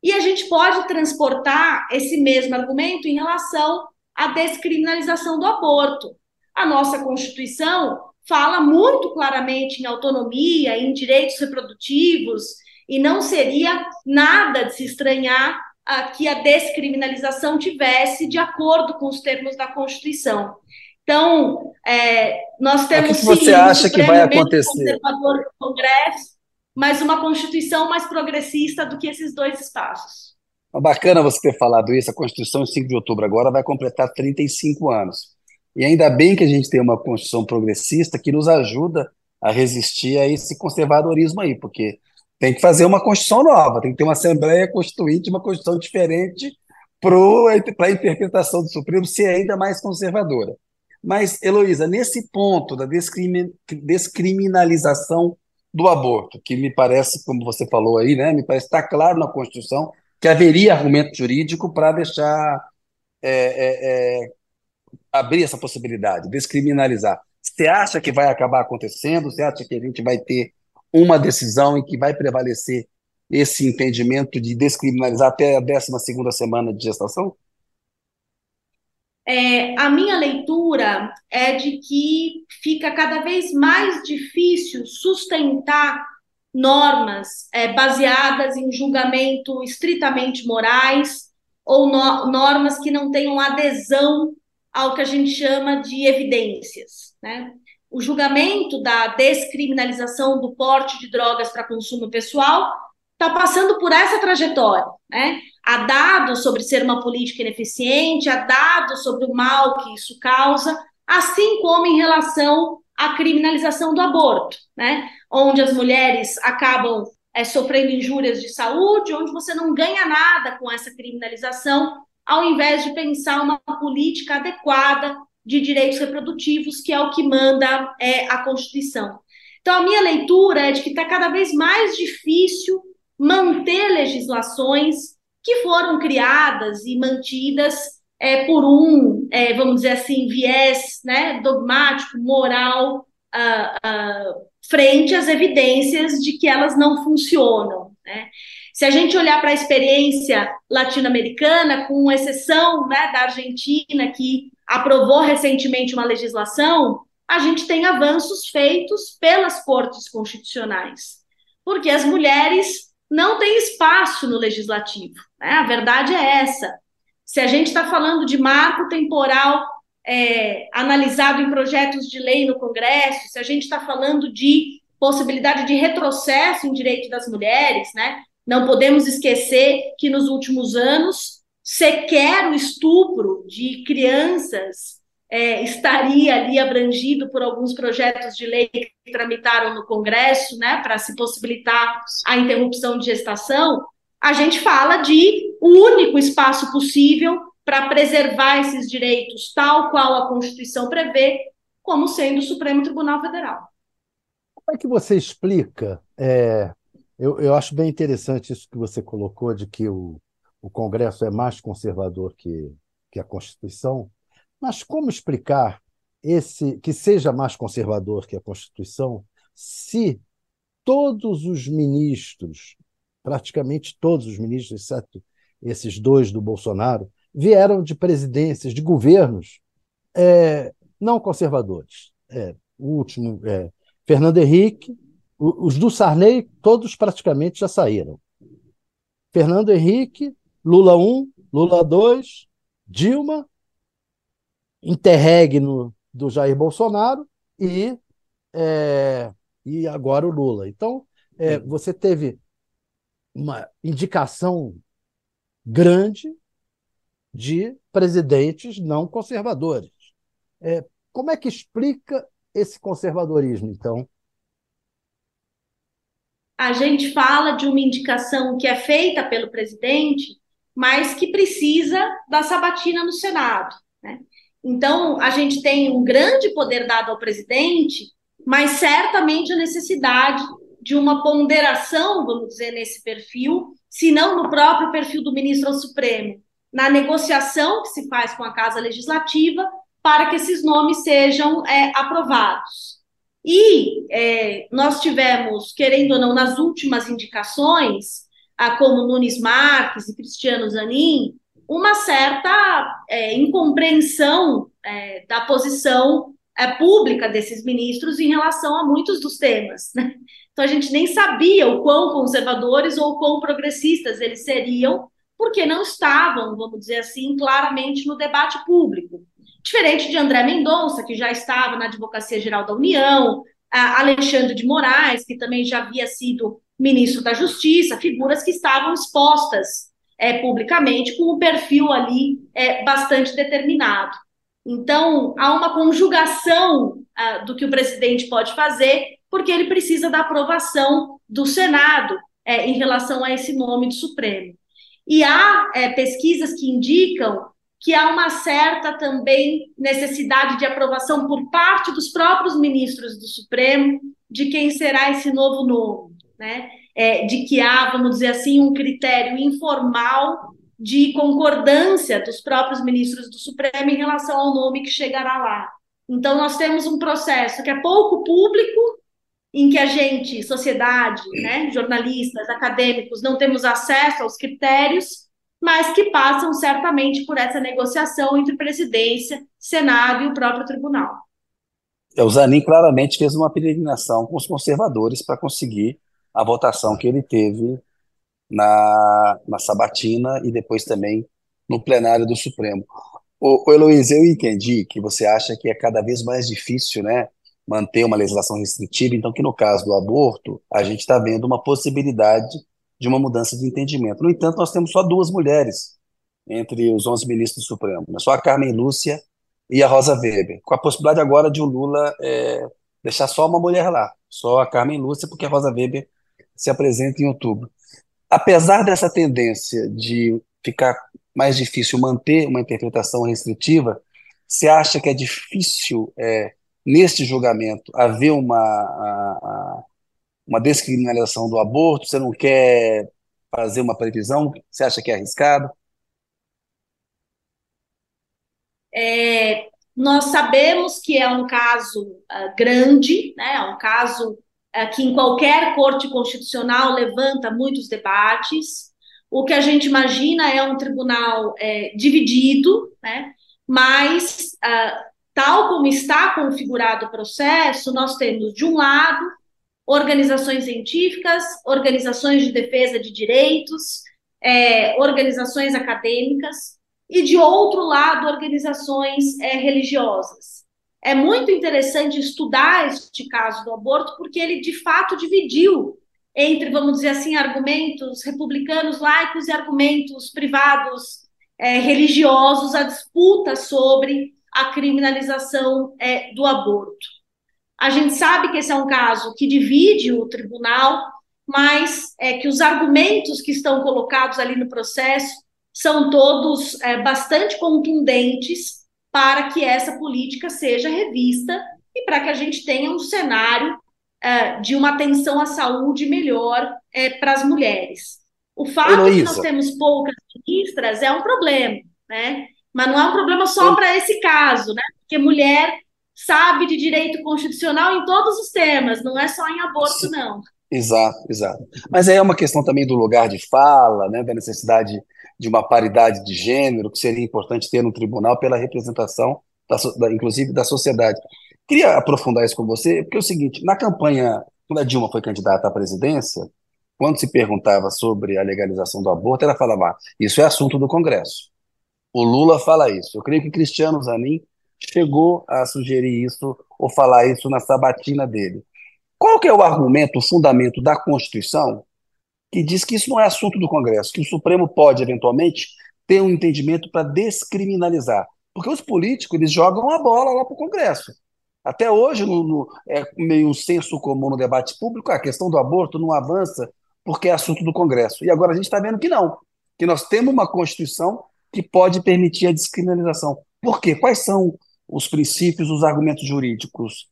E a gente pode transportar esse mesmo argumento em relação a descriminalização do aborto. A nossa Constituição fala muito claramente em autonomia, em direitos reprodutivos, e não seria nada de se estranhar a, que a descriminalização tivesse de acordo com os termos da Constituição. Então, é, nós temos. O que, você acha que vai acontecer? Conservador do Congresso, mas uma Constituição mais progressista do que esses dois espaços. Bacana você ter falado isso. A Constituição, 5 de outubro, agora vai completar 35 anos. E ainda bem que a gente tem uma Constituição progressista que nos ajuda a resistir a esse conservadorismo aí, porque tem que fazer uma Constituição nova, tem que ter uma Assembleia Constituinte, uma Constituição diferente para a interpretação do Supremo ser ainda mais conservadora. Mas, Heloísa, nesse ponto da descriminalização do aborto, que me parece, como você falou aí, né, me parece estar tá claro na Constituição que haveria argumento jurídico para deixar é, é, é, abrir essa possibilidade, descriminalizar. Você acha que vai acabar acontecendo? Você acha que a gente vai ter uma decisão em que vai prevalecer esse entendimento de descriminalizar até a 12 segunda semana de gestação? É, a minha leitura é de que fica cada vez mais difícil sustentar normas é, baseadas em julgamento estritamente morais ou no, normas que não tenham adesão ao que a gente chama de evidências. Né? O julgamento da descriminalização do porte de drogas para consumo pessoal está passando por essa trajetória. Né? Há dados sobre ser uma política ineficiente, há dados sobre o mal que isso causa, assim como em relação à criminalização do aborto, né? onde as mulheres acabam é, sofrendo injúrias de saúde, onde você não ganha nada com essa criminalização, ao invés de pensar uma política adequada de direitos reprodutivos, que é o que manda é, a Constituição. Então, a minha leitura é de que está cada vez mais difícil manter legislações que foram criadas e mantidas é, por um, é, vamos dizer assim, viés né, dogmático, moral, frente às evidências de que elas não funcionam. Né? Se a gente olhar para a experiência latino-americana, com exceção né, da Argentina, que aprovou recentemente uma legislação, a gente tem avanços feitos pelas cortes constitucionais, porque as mulheres não tem espaço no legislativo. Né? A verdade é essa. Se a gente está falando de marco temporal é, analisado em projetos de lei no Congresso, se a gente está falando de possibilidade de retrocesso em direito das mulheres, né? Não podemos esquecer que nos últimos anos sequer o estupro de crianças é, estaria ali abrangido por alguns projetos de lei que tramitaram no Congresso, né, para se possibilitar a interrupção de gestação, a gente fala de o único espaço possível para preservar esses direitos, tal qual a Constituição prevê, como sendo o Supremo Tribunal Federal. Como é que você explica? É, eu, eu acho bem interessante isso que você colocou, de que o, o Congresso é mais conservador que, que a Constituição. Mas como explicar esse que seja mais conservador que a Constituição se todos os ministros, praticamente todos os ministros, exceto esses dois do Bolsonaro, vieram de presidências, de governos é, não conservadores. É, o último, é, Fernando Henrique, os do Sarney, todos praticamente já saíram. Fernando Henrique, Lula 1, Lula 2, Dilma interregno do Jair Bolsonaro e, é, e agora o Lula. Então, é, você teve uma indicação grande de presidentes não conservadores. É, como é que explica esse conservadorismo, então? A gente fala de uma indicação que é feita pelo presidente, mas que precisa da sabatina no Senado. Né? Então, a gente tem um grande poder dado ao presidente, mas certamente a necessidade de uma ponderação, vamos dizer, nesse perfil, se não no próprio perfil do ministro ao Supremo, na negociação que se faz com a Casa Legislativa para que esses nomes sejam é, aprovados. E é, nós tivemos, querendo ou não, nas últimas indicações, como Nunes Marques e Cristiano Zanin, uma certa é, incompreensão é, da posição é, pública desses ministros em relação a muitos dos temas. Né? Então, a gente nem sabia o quão conservadores ou quão progressistas eles seriam, porque não estavam, vamos dizer assim, claramente no debate público. Diferente de André Mendonça, que já estava na Advocacia Geral da União, Alexandre de Moraes, que também já havia sido ministro da Justiça, figuras que estavam expostas é, publicamente com um perfil ali é, bastante determinado. Então, há uma conjugação uh, do que o presidente pode fazer, porque ele precisa da aprovação do Senado é, em relação a esse nome do Supremo. E há é, pesquisas que indicam que há uma certa também necessidade de aprovação por parte dos próprios ministros do Supremo de quem será esse novo nome, né? é, de que há, vamos dizer assim, um critério informal de concordância dos próprios ministros do Supremo em relação ao nome que chegará lá. Então, nós temos um processo que é pouco público, em que a gente, sociedade, né, jornalistas, acadêmicos, não temos acesso aos critérios, mas que passam certamente por essa negociação entre presidência, Senado e o próprio tribunal. É, o Zanin claramente fez uma peregrinação com os conservadores para conseguir a votação que ele teve na, na sabatina e depois também no plenário do Supremo. O, o Heloísa, eu entendi que você acha que é cada vez mais difícil, né, manter uma legislação restritiva, então que no caso do aborto, a gente está vendo uma possibilidade de uma mudança de entendimento. No entanto, nós temos só duas mulheres entre os 11 ministros do Supremo, né? só a Carmen Lúcia e a Rosa Weber, com a possibilidade agora de o Lula é, deixar só uma mulher lá, só a Carmen Lúcia, porque a Rosa Weber se apresenta em outubro. Apesar dessa tendência de ficar mais difícil manter uma interpretação restritiva, você acha que é difícil, é, neste julgamento, haver uma, a, uma descriminalização do aborto? Você não quer fazer uma previsão? Você acha que é arriscado? É, nós sabemos que é um caso uh, grande, né, é um caso que em qualquer corte constitucional levanta muitos debates. O que a gente imagina é um tribunal é, dividido, né? mas, uh, tal como está configurado o processo, nós temos, de um lado, organizações científicas, organizações de defesa de direitos, é, organizações acadêmicas, e, de outro lado, organizações é, religiosas é muito interessante estudar este caso do aborto, porque ele de fato dividiu entre, vamos dizer assim, argumentos republicanos laicos e argumentos privados é, religiosos, a disputa sobre a criminalização é, do aborto. A gente sabe que esse é um caso que divide o tribunal, mas é que os argumentos que estão colocados ali no processo são todos é, bastante contundentes para que essa política seja revista e para que a gente tenha um cenário uh, de uma atenção à saúde melhor uh, para as mulheres. O fato Heloísa. de nós temos poucas ministras é um problema, né? Mas não é um problema só para esse caso, né? Porque mulher sabe de direito constitucional em todos os temas, não é só em aborto, não. Exato, exato. Mas aí é uma questão também do lugar de fala, né, da necessidade de uma paridade de gênero, que seria importante ter no tribunal pela representação, da, da, inclusive, da sociedade. Queria aprofundar isso com você, porque é o seguinte: na campanha, quando a Dilma foi candidata à presidência, quando se perguntava sobre a legalização do aborto, ela falava: ah, isso é assunto do Congresso. O Lula fala isso. Eu creio que Cristiano Zanin chegou a sugerir isso ou falar isso na sabatina dele. Qual que é o argumento, o fundamento da Constituição que diz que isso não é assunto do Congresso, que o Supremo pode, eventualmente, ter um entendimento para descriminalizar. Porque os políticos eles jogam a bola lá para o Congresso. Até hoje, no, no, é meio um senso comum no debate público, a questão do aborto não avança porque é assunto do Congresso. E agora a gente está vendo que não, que nós temos uma Constituição que pode permitir a descriminalização. Por quê? Quais são os princípios, os argumentos jurídicos,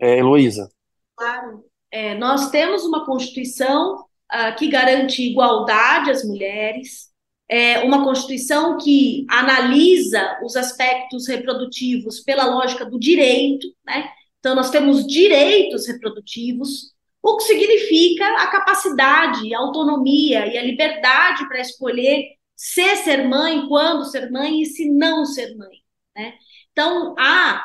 é, Heloísa? Claro. É, nós temos uma Constituição uh, que garante igualdade às mulheres, é uma Constituição que analisa os aspectos reprodutivos pela lógica do direito, né? Então, nós temos direitos reprodutivos, o que significa a capacidade, a autonomia e a liberdade para escolher se ser mãe, quando ser mãe e se não ser mãe. Né? Então, há,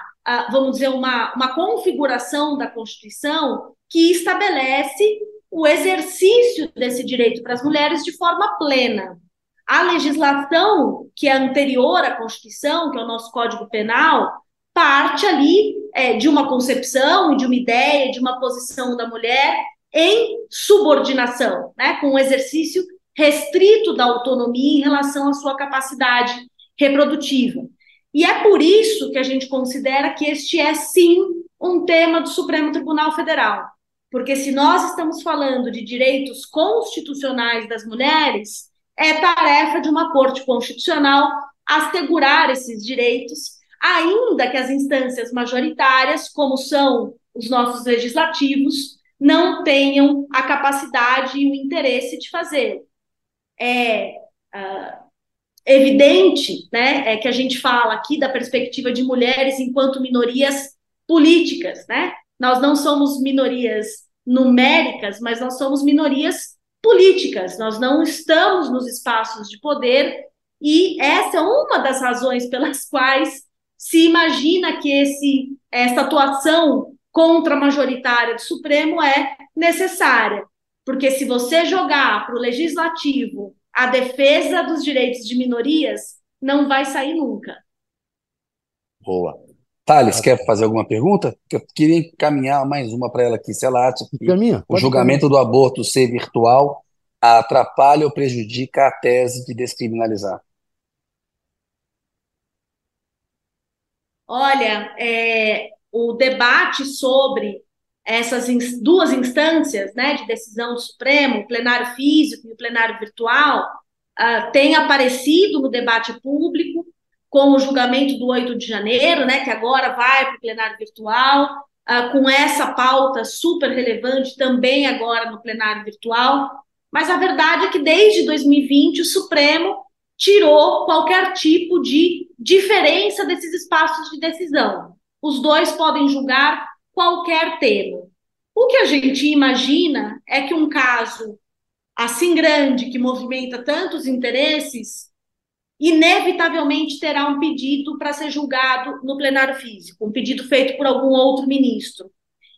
vamos dizer, uma, uma configuração da Constituição que estabelece o exercício desse direito para as mulheres de forma plena. A legislação que é anterior à Constituição, que é o nosso Código Penal, parte ali é, de uma concepção, de uma ideia, de uma posição da mulher em subordinação, né, com o um exercício restrito da autonomia em relação à sua capacidade reprodutiva. E é por isso que a gente considera que este é, sim, um tema do Supremo Tribunal Federal. Porque se nós estamos falando de direitos constitucionais das mulheres, é tarefa de uma Corte Constitucional assegurar esses direitos, ainda que as instâncias majoritárias, como são os nossos legislativos, não tenham a capacidade e o interesse de fazer. É uh, evidente né, é que a gente fala aqui da perspectiva de mulheres enquanto minorias políticas, né? Nós não somos minorias numéricas, mas nós somos minorias políticas. Nós não estamos nos espaços de poder e essa é uma das razões pelas quais se imagina que esse essa atuação contra-majoritária do Supremo é necessária. Porque se você jogar para o legislativo a defesa dos direitos de minorias, não vai sair nunca. Boa. Thales, quer fazer alguma pergunta? Eu queria encaminhar mais uma para ela aqui. Se ela acha que o julgamento do aborto ser virtual atrapalha ou prejudica a tese de descriminalizar. Olha, é, o debate sobre essas duas instâncias né, de decisão do Supremo, o plenário físico e o plenário virtual, uh, tem aparecido no debate público, com o julgamento do 8 de janeiro, né, que agora vai para o plenário virtual, uh, com essa pauta super relevante também agora no plenário virtual. Mas a verdade é que desde 2020 o Supremo tirou qualquer tipo de diferença desses espaços de decisão os dois podem julgar qualquer tema. O que a gente imagina é que um caso assim grande, que movimenta tantos interesses, inevitavelmente terá um pedido para ser julgado no plenário físico, um pedido feito por algum outro ministro.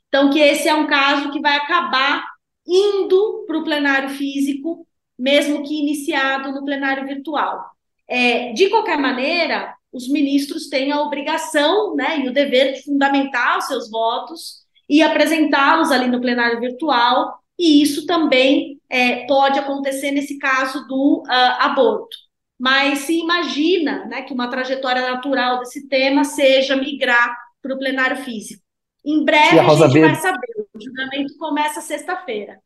Então, que esse é um caso que vai acabar indo para o plenário físico, mesmo que iniciado no plenário virtual. É, de qualquer maneira, os ministros têm a obrigação né, e o dever de fundamentar os seus votos e apresentá-los ali no plenário virtual, e isso também é, pode acontecer nesse caso do uh, aborto. Mas se imagina né, que uma trajetória natural desse tema seja migrar para o plenário físico. Em breve a, a, gente vai saber. O julgamento começa sexta-feira.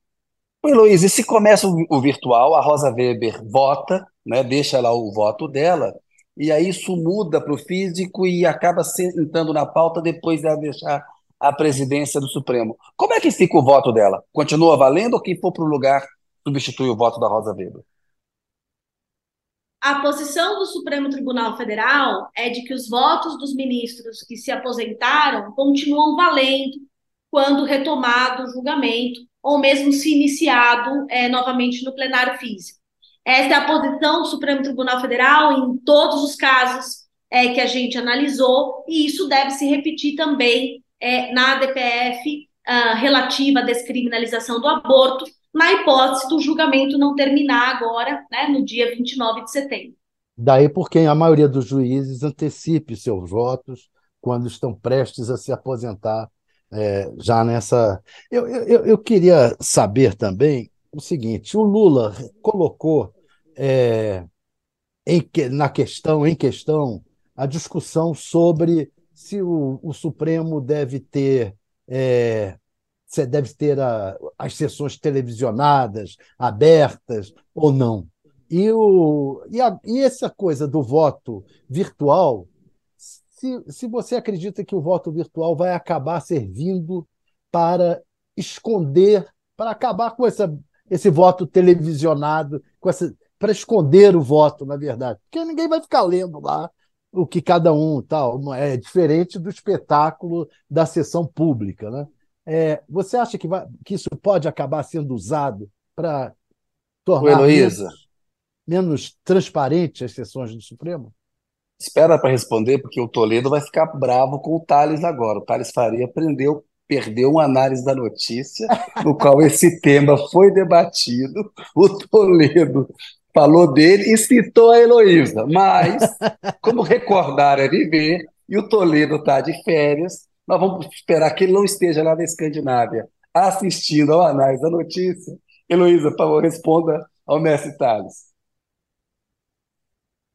Oi, Luiz, e se começa o, o virtual, a Rosa Weber vota, né, deixa lá o voto dela, e aí isso muda para o físico e acaba sentando na pauta depois de deixar a presidência do Supremo. Como é que fica o voto dela? Continua valendo ou quem for para o lugar substitui o voto da Rosa Weber? A posição do Supremo Tribunal Federal é de que os votos dos ministros que se aposentaram continuam valendo quando retomado o julgamento ou mesmo se iniciado é, novamente no plenário físico. Essa é a posição do Supremo Tribunal Federal em todos os casos é, que a gente analisou, e isso deve se repetir também é, na DPF uh, ah, relativa à descriminalização do aborto, na hipótese do julgamento não terminar agora, né, no dia 29 de setembro. Daí porque a maioria dos juízes antecipe seus votos quando estão prestes a se aposentar é, já nessa. Eu, eu, eu queria saber também o seguinte: o Lula colocou é, em, na questão, em questão, a discussão sobre se o, o Supremo deve ter é, se deve ter a, as sessões televisionadas, abertas ou não. E, o, e, a, e essa coisa do voto virtual, se, se você acredita que o voto virtual vai acabar servindo para esconder, para acabar com essa, esse voto televisionado, com essa, para esconder o voto, na verdade. Porque ninguém vai ficar lendo lá o que cada um tal. É diferente do espetáculo da sessão pública. Né? É, você acha que, vai, que isso pode acabar sendo usado para tornar. Heloísa, menos transparente as sessões do Supremo? Espera para responder, porque o Toledo vai ficar bravo com o Thales agora. O Thales Faria prendeu, perdeu uma análise da notícia, no qual esse tema foi debatido. O Toledo falou dele e citou a Heloísa. Mas, como recordar é viver, e o Toledo está de férias, nós vamos esperar que ele não esteja lá na Escandinávia assistindo ao análise da notícia. Heloísa, por favor, responda ao mestre Thales.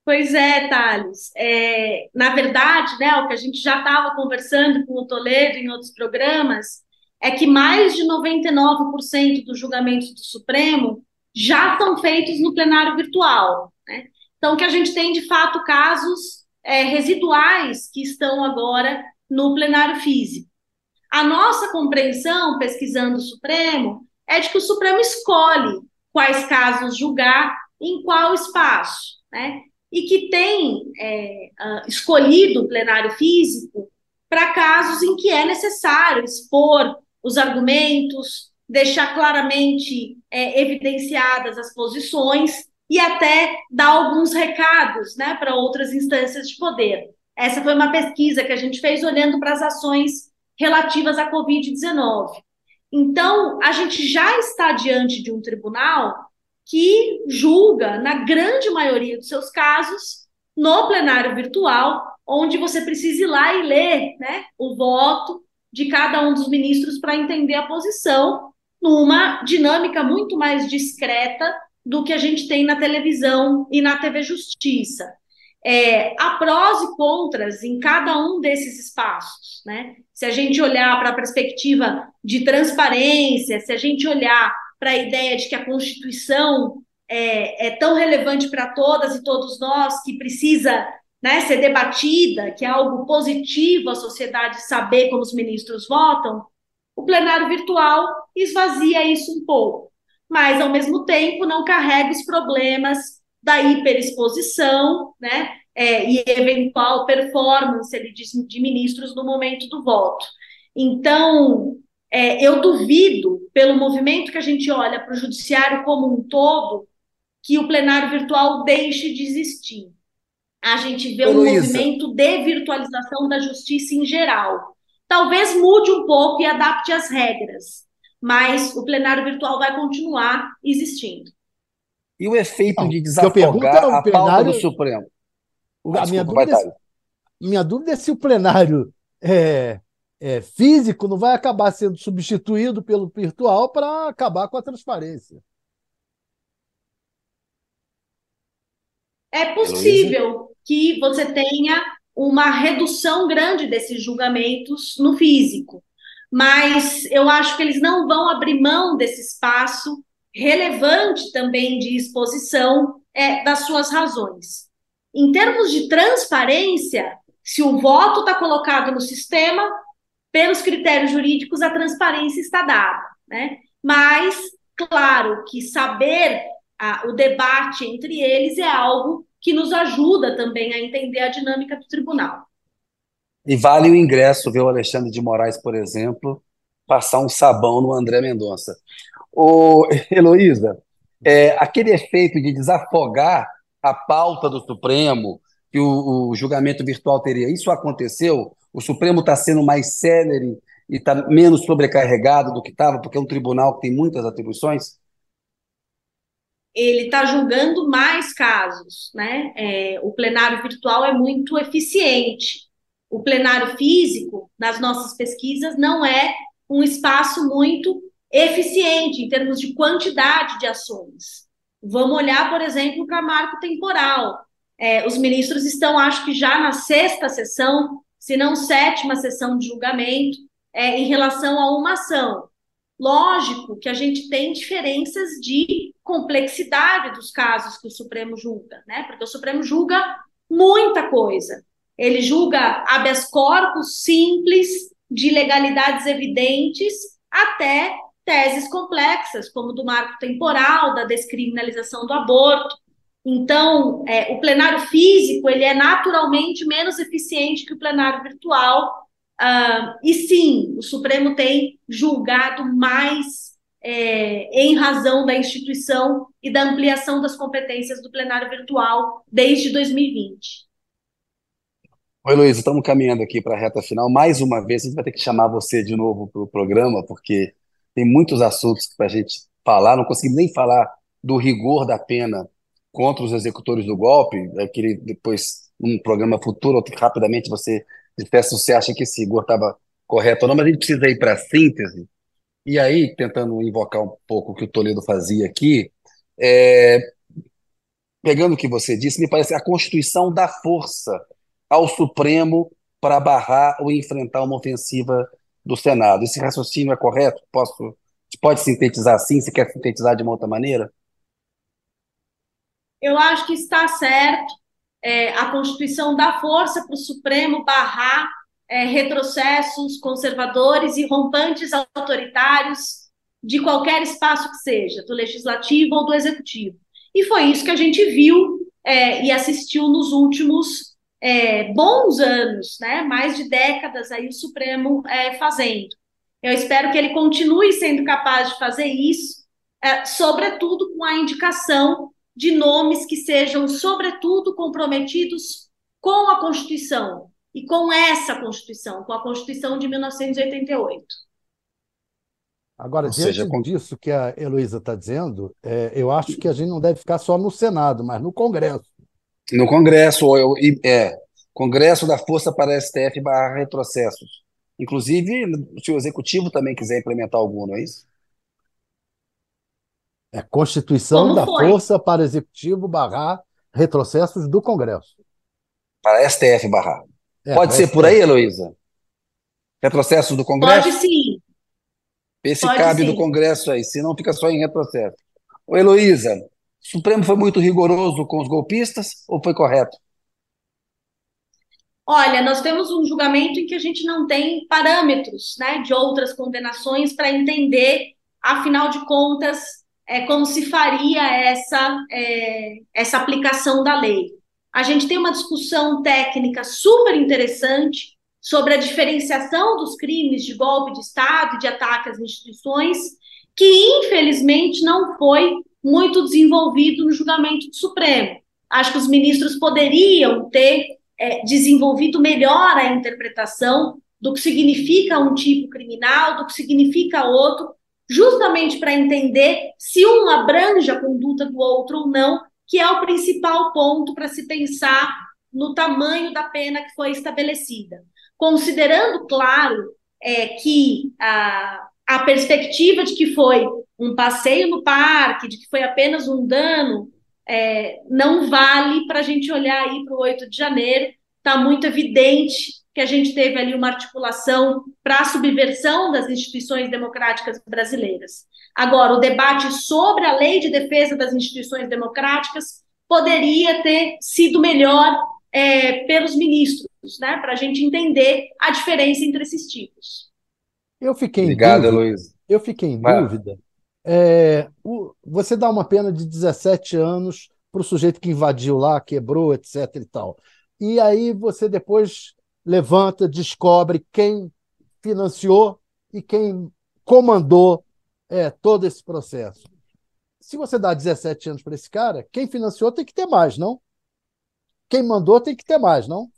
Pois é, Thales. É, na verdade, né, o que a gente já estava conversando com o Toledo em outros programas é que mais de 99% dos julgamentos do Supremo já estão feitos no plenário virtual. Né? Então, que a gente tem, de fato, casos é, residuais que estão agora no plenário físico. A nossa compreensão, pesquisando o Supremo, é de que o Supremo escolhe quais casos julgar em qual espaço. Né? e que tem é, uh, escolhido o plenário físico para casos em que é necessário expor os argumentos, deixar claramente é, evidenciadas as posições e até dar alguns recados né, para outras instâncias de poder. Essa foi uma pesquisa que a gente fez olhando para as ações relativas à Covid-19. Então, a gente já está diante de um tribunal que julga, na grande maioria dos seus casos, no plenário virtual, onde você precisa ir lá e ler né, o voto de cada um dos ministros para entender a posição, numa dinâmica muito mais discreta do que a gente tem na televisão e na TV Justiça. É, há prós e contras em cada um desses espaços. Né? Se a gente olhar para a perspectiva de transparência, se a gente olhar para a ideia de que a Constituição é, é tão relevante para todas e todos nós que precisa né, ser debatida, que é algo positivo a sociedade saber como os ministros votam, o plenário virtual esvazia isso um pouco, mas ao mesmo tempo não carrega os problemas da hiperexposição, né, é, e eventual performance de, de ministros no momento do voto. Então, é, eu duvido, pelo movimento que a gente olha para o judiciário como um todo, que o plenário virtual deixe de existir. A gente vê um Luísa. movimento de virtualização da justiça em geral. Talvez mude um pouco e adapte as regras, mas o plenário virtual vai continuar existindo. E o efeito de desafogar a plenário... pauta do Supremo? a minha, dúvida é, minha dúvida é se o plenário é, é, físico não vai acabar sendo substituído pelo virtual para acabar com a transparência. É possível que você tenha uma redução grande desses julgamentos no físico, mas eu acho que eles não vão abrir mão desse espaço relevante também de exposição é, das suas razões. Em termos de transparência, se o voto está colocado no sistema, pelos critérios jurídicos, a transparência está dada, né? Mas, claro, que saber a, o debate entre eles é algo que nos ajuda também a entender a dinâmica do tribunal. E vale o ingresso ver o Alexandre de Moraes, por exemplo, passar um sabão no André Mendonça. Ô, Heloísa, é, aquele efeito de desafogar a pauta do Supremo que o, o julgamento virtual teria, isso aconteceu? o Supremo está sendo mais célere e está menos sobrecarregado do que estava, porque é um tribunal que tem muitas atribuições? Ele está julgando mais casos, né? É, o plenário virtual é muito eficiente. O plenário físico, nas nossas pesquisas, não é um espaço muito eficiente em termos de quantidade de ações. Vamos olhar, por exemplo, para marco temporal. É, os ministros estão, acho que já na sexta sessão se não sétima sessão de julgamento é, em relação a uma ação. Lógico que a gente tem diferenças de complexidade dos casos que o Supremo julga, né? Porque o Supremo julga muita coisa. Ele julga habeas corpus simples, de legalidades evidentes, até teses complexas, como do marco temporal, da descriminalização do aborto. Então, é, o plenário físico ele é naturalmente menos eficiente que o plenário virtual. Uh, e sim, o Supremo tem julgado mais é, em razão da instituição e da ampliação das competências do plenário virtual desde 2020. Oi, Luiz, estamos caminhando aqui para a reta final. Mais uma vez, a gente vai ter que chamar você de novo para o programa, porque tem muitos assuntos para a gente falar. Não conseguimos nem falar do rigor da pena contra os executores do golpe. Eu queria depois, num programa futuro, rapidamente você dissesse se você acha que esse rigor estava correto ou não, mas a gente precisa ir para a síntese e aí, tentando invocar um pouco o que o Toledo fazia aqui, é, pegando o que você disse, me parece a Constituição dá força ao Supremo para barrar ou enfrentar uma ofensiva do Senado. Esse raciocínio é correto? Posso, pode sintetizar assim? Se quer sintetizar de uma outra maneira? Eu acho que está certo. É, a Constituição dá força para o Supremo barrar é, retrocessos conservadores e rompantes autoritários de qualquer espaço que seja, do legislativo ou do executivo. E foi isso que a gente viu é, e assistiu nos últimos é, bons anos, né? mais de décadas aí o Supremo é, fazendo. Eu espero que ele continue sendo capaz de fazer isso, é, sobretudo com a indicação de nomes que sejam, sobretudo, comprometidos com a Constituição, e com essa Constituição, com a Constituição de 1988. Agora, Ou diante seja, com... disso que a Heloísa está dizendo, é, eu acho que a gente não deve ficar só no Senado, mas no Congresso. No Congresso, eu, é, Congresso da Força para STF barra retrocessos. Inclusive, se o Executivo também quiser implementar algum, não é isso? É Constituição Como da foi? Força para Executivo barrar retrocessos do Congresso. Para STF barrar. É, Pode ser por aí, Heloísa? Retrocesso do Congresso? Pode sim. Esse Pode cabe sim. do Congresso aí, senão fica só em retrocesso. Ô, Heloísa, o Supremo foi muito rigoroso com os golpistas ou foi correto? Olha, nós temos um julgamento em que a gente não tem parâmetros né, de outras condenações para entender, afinal de contas, é, como se faria essa, é, essa aplicação da lei a gente tem uma discussão técnica super interessante sobre a diferenciação dos crimes de golpe de Estado de ataque às instituições, que infelizmente não foi muito desenvolvido no julgamento do Supremo. Acho que os ministros poderiam ter é, desenvolvido melhor a interpretação do que significa um tipo criminal, do que significa outro, justamente para entender se um abrange a conduta do outro ou não, que é o principal ponto para se pensar no tamanho da pena que foi estabelecida. Considerando, claro, é, que a, a perspectiva de que foi um passeio no parque, de que foi apenas um dano, é, não vale para a gente olhar aí para o 8 de janeiro. Está muito evidente que a gente teve ali uma articulação para a subversão das instituições democráticas brasileiras. Agora, o debate sobre a lei de defesa das instituições democráticas poderia ter sido melhor é, pelos ministros, né, para a gente entender a diferença entre esses tipos. Eu fiquei Obrigado, Luiz. Eu fiquei em Vai. dúvida. É, o, você dá uma pena de 17 anos para o sujeito que invadiu lá, quebrou, etc. e tal. E aí você depois levanta, descobre quem financiou e quem comandou é, todo esse processo. Se você dá 17 anos para esse cara, quem financiou tem que ter mais, não? Quem mandou tem que ter mais, não?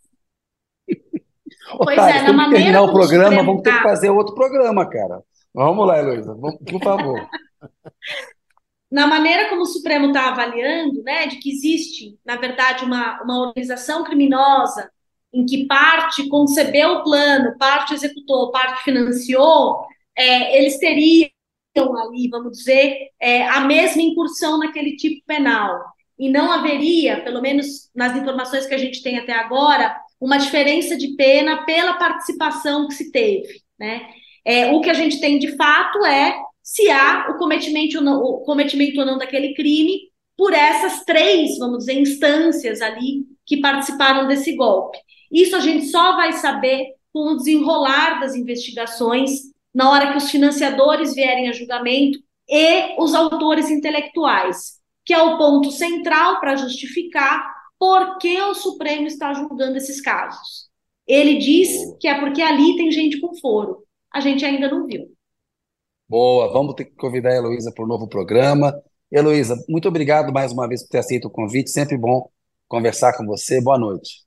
Pois Otário, é, na maneira terminar o programa, vamos ter que fazer outro programa, cara. Vamos lá, Heloísa, por favor. na maneira como o Supremo está avaliando, né, de que existe, na verdade, uma, uma organização criminosa em que parte concebeu o plano, parte executou, parte financiou, é, eles teriam ali, vamos dizer, é, a mesma incursão naquele tipo penal. E não haveria, pelo menos nas informações que a gente tem até agora, uma diferença de pena pela participação que se teve. Né? É, o que a gente tem de fato é se há o cometimento, ou não, o cometimento ou não daquele crime por essas três, vamos dizer, instâncias ali que participaram desse golpe. Isso a gente só vai saber com o desenrolar das investigações, na hora que os financiadores vierem a julgamento e os autores intelectuais, que é o ponto central para justificar por que o Supremo está julgando esses casos. Ele diz que é porque ali tem gente com foro. A gente ainda não viu. Boa, vamos ter que convidar a Heloísa para o novo programa. Heloísa, muito obrigado mais uma vez por ter aceito o convite. Sempre bom conversar com você. Boa noite.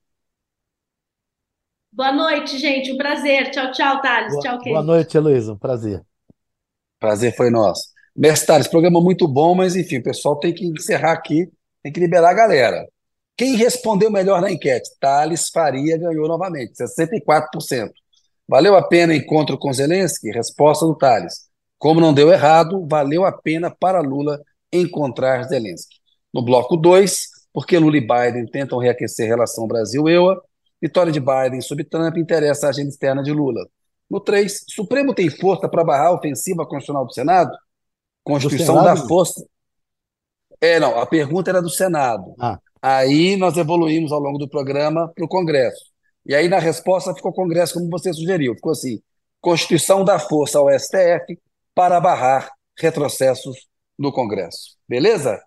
Boa noite, gente. Um prazer. Tchau, tchau, Thales. Boa, tchau, Boa noite, Heloísa. Um prazer. Prazer foi nosso. Mestre Thales, programa muito bom, mas enfim, o pessoal tem que encerrar aqui, tem que liberar a galera. Quem respondeu melhor na enquete? Thales Faria ganhou novamente, 64%. Valeu a pena encontro com Zelensky? Resposta do Thales. Como não deu errado, valeu a pena para Lula encontrar Zelensky. No bloco 2, porque Lula e Biden tentam reaquecer a relação Brasil-EUA, vitória de Biden sobre Trump interessa a agenda externa de Lula. No 3, Supremo tem força para barrar a ofensiva constitucional do Senado? Constituição Senado? da força. É, não, a pergunta era do Senado. Ah. Aí nós evoluímos ao longo do programa para o Congresso. E aí na resposta ficou Congresso, como você sugeriu. Ficou assim: Constituição da força ao STF para barrar retrocessos no Congresso. Beleza?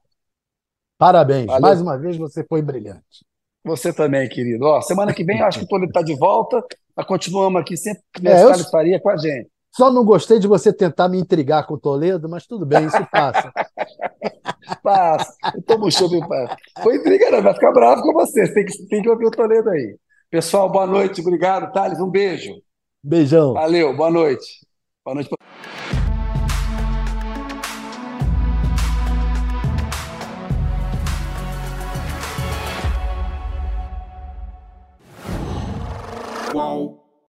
Parabéns. Valeu. Mais uma vez você foi brilhante. Você também, querido. Ó, semana que vem acho que o Toledo está de volta. Nós continuamos aqui sempre que É, eu- Faria com a gente. Só não gostei de você tentar me intrigar com o Toledo, mas tudo bem, isso passa. Passa. Eu tomo chuva e passa. Foi intriga, não. Vai ficar bravo com vocês. Tem que, tem que ouvir o Toledo aí. Pessoal, boa noite. Obrigado, Thales. Um beijo. Beijão. Valeu. Boa noite. Boa noite. Qual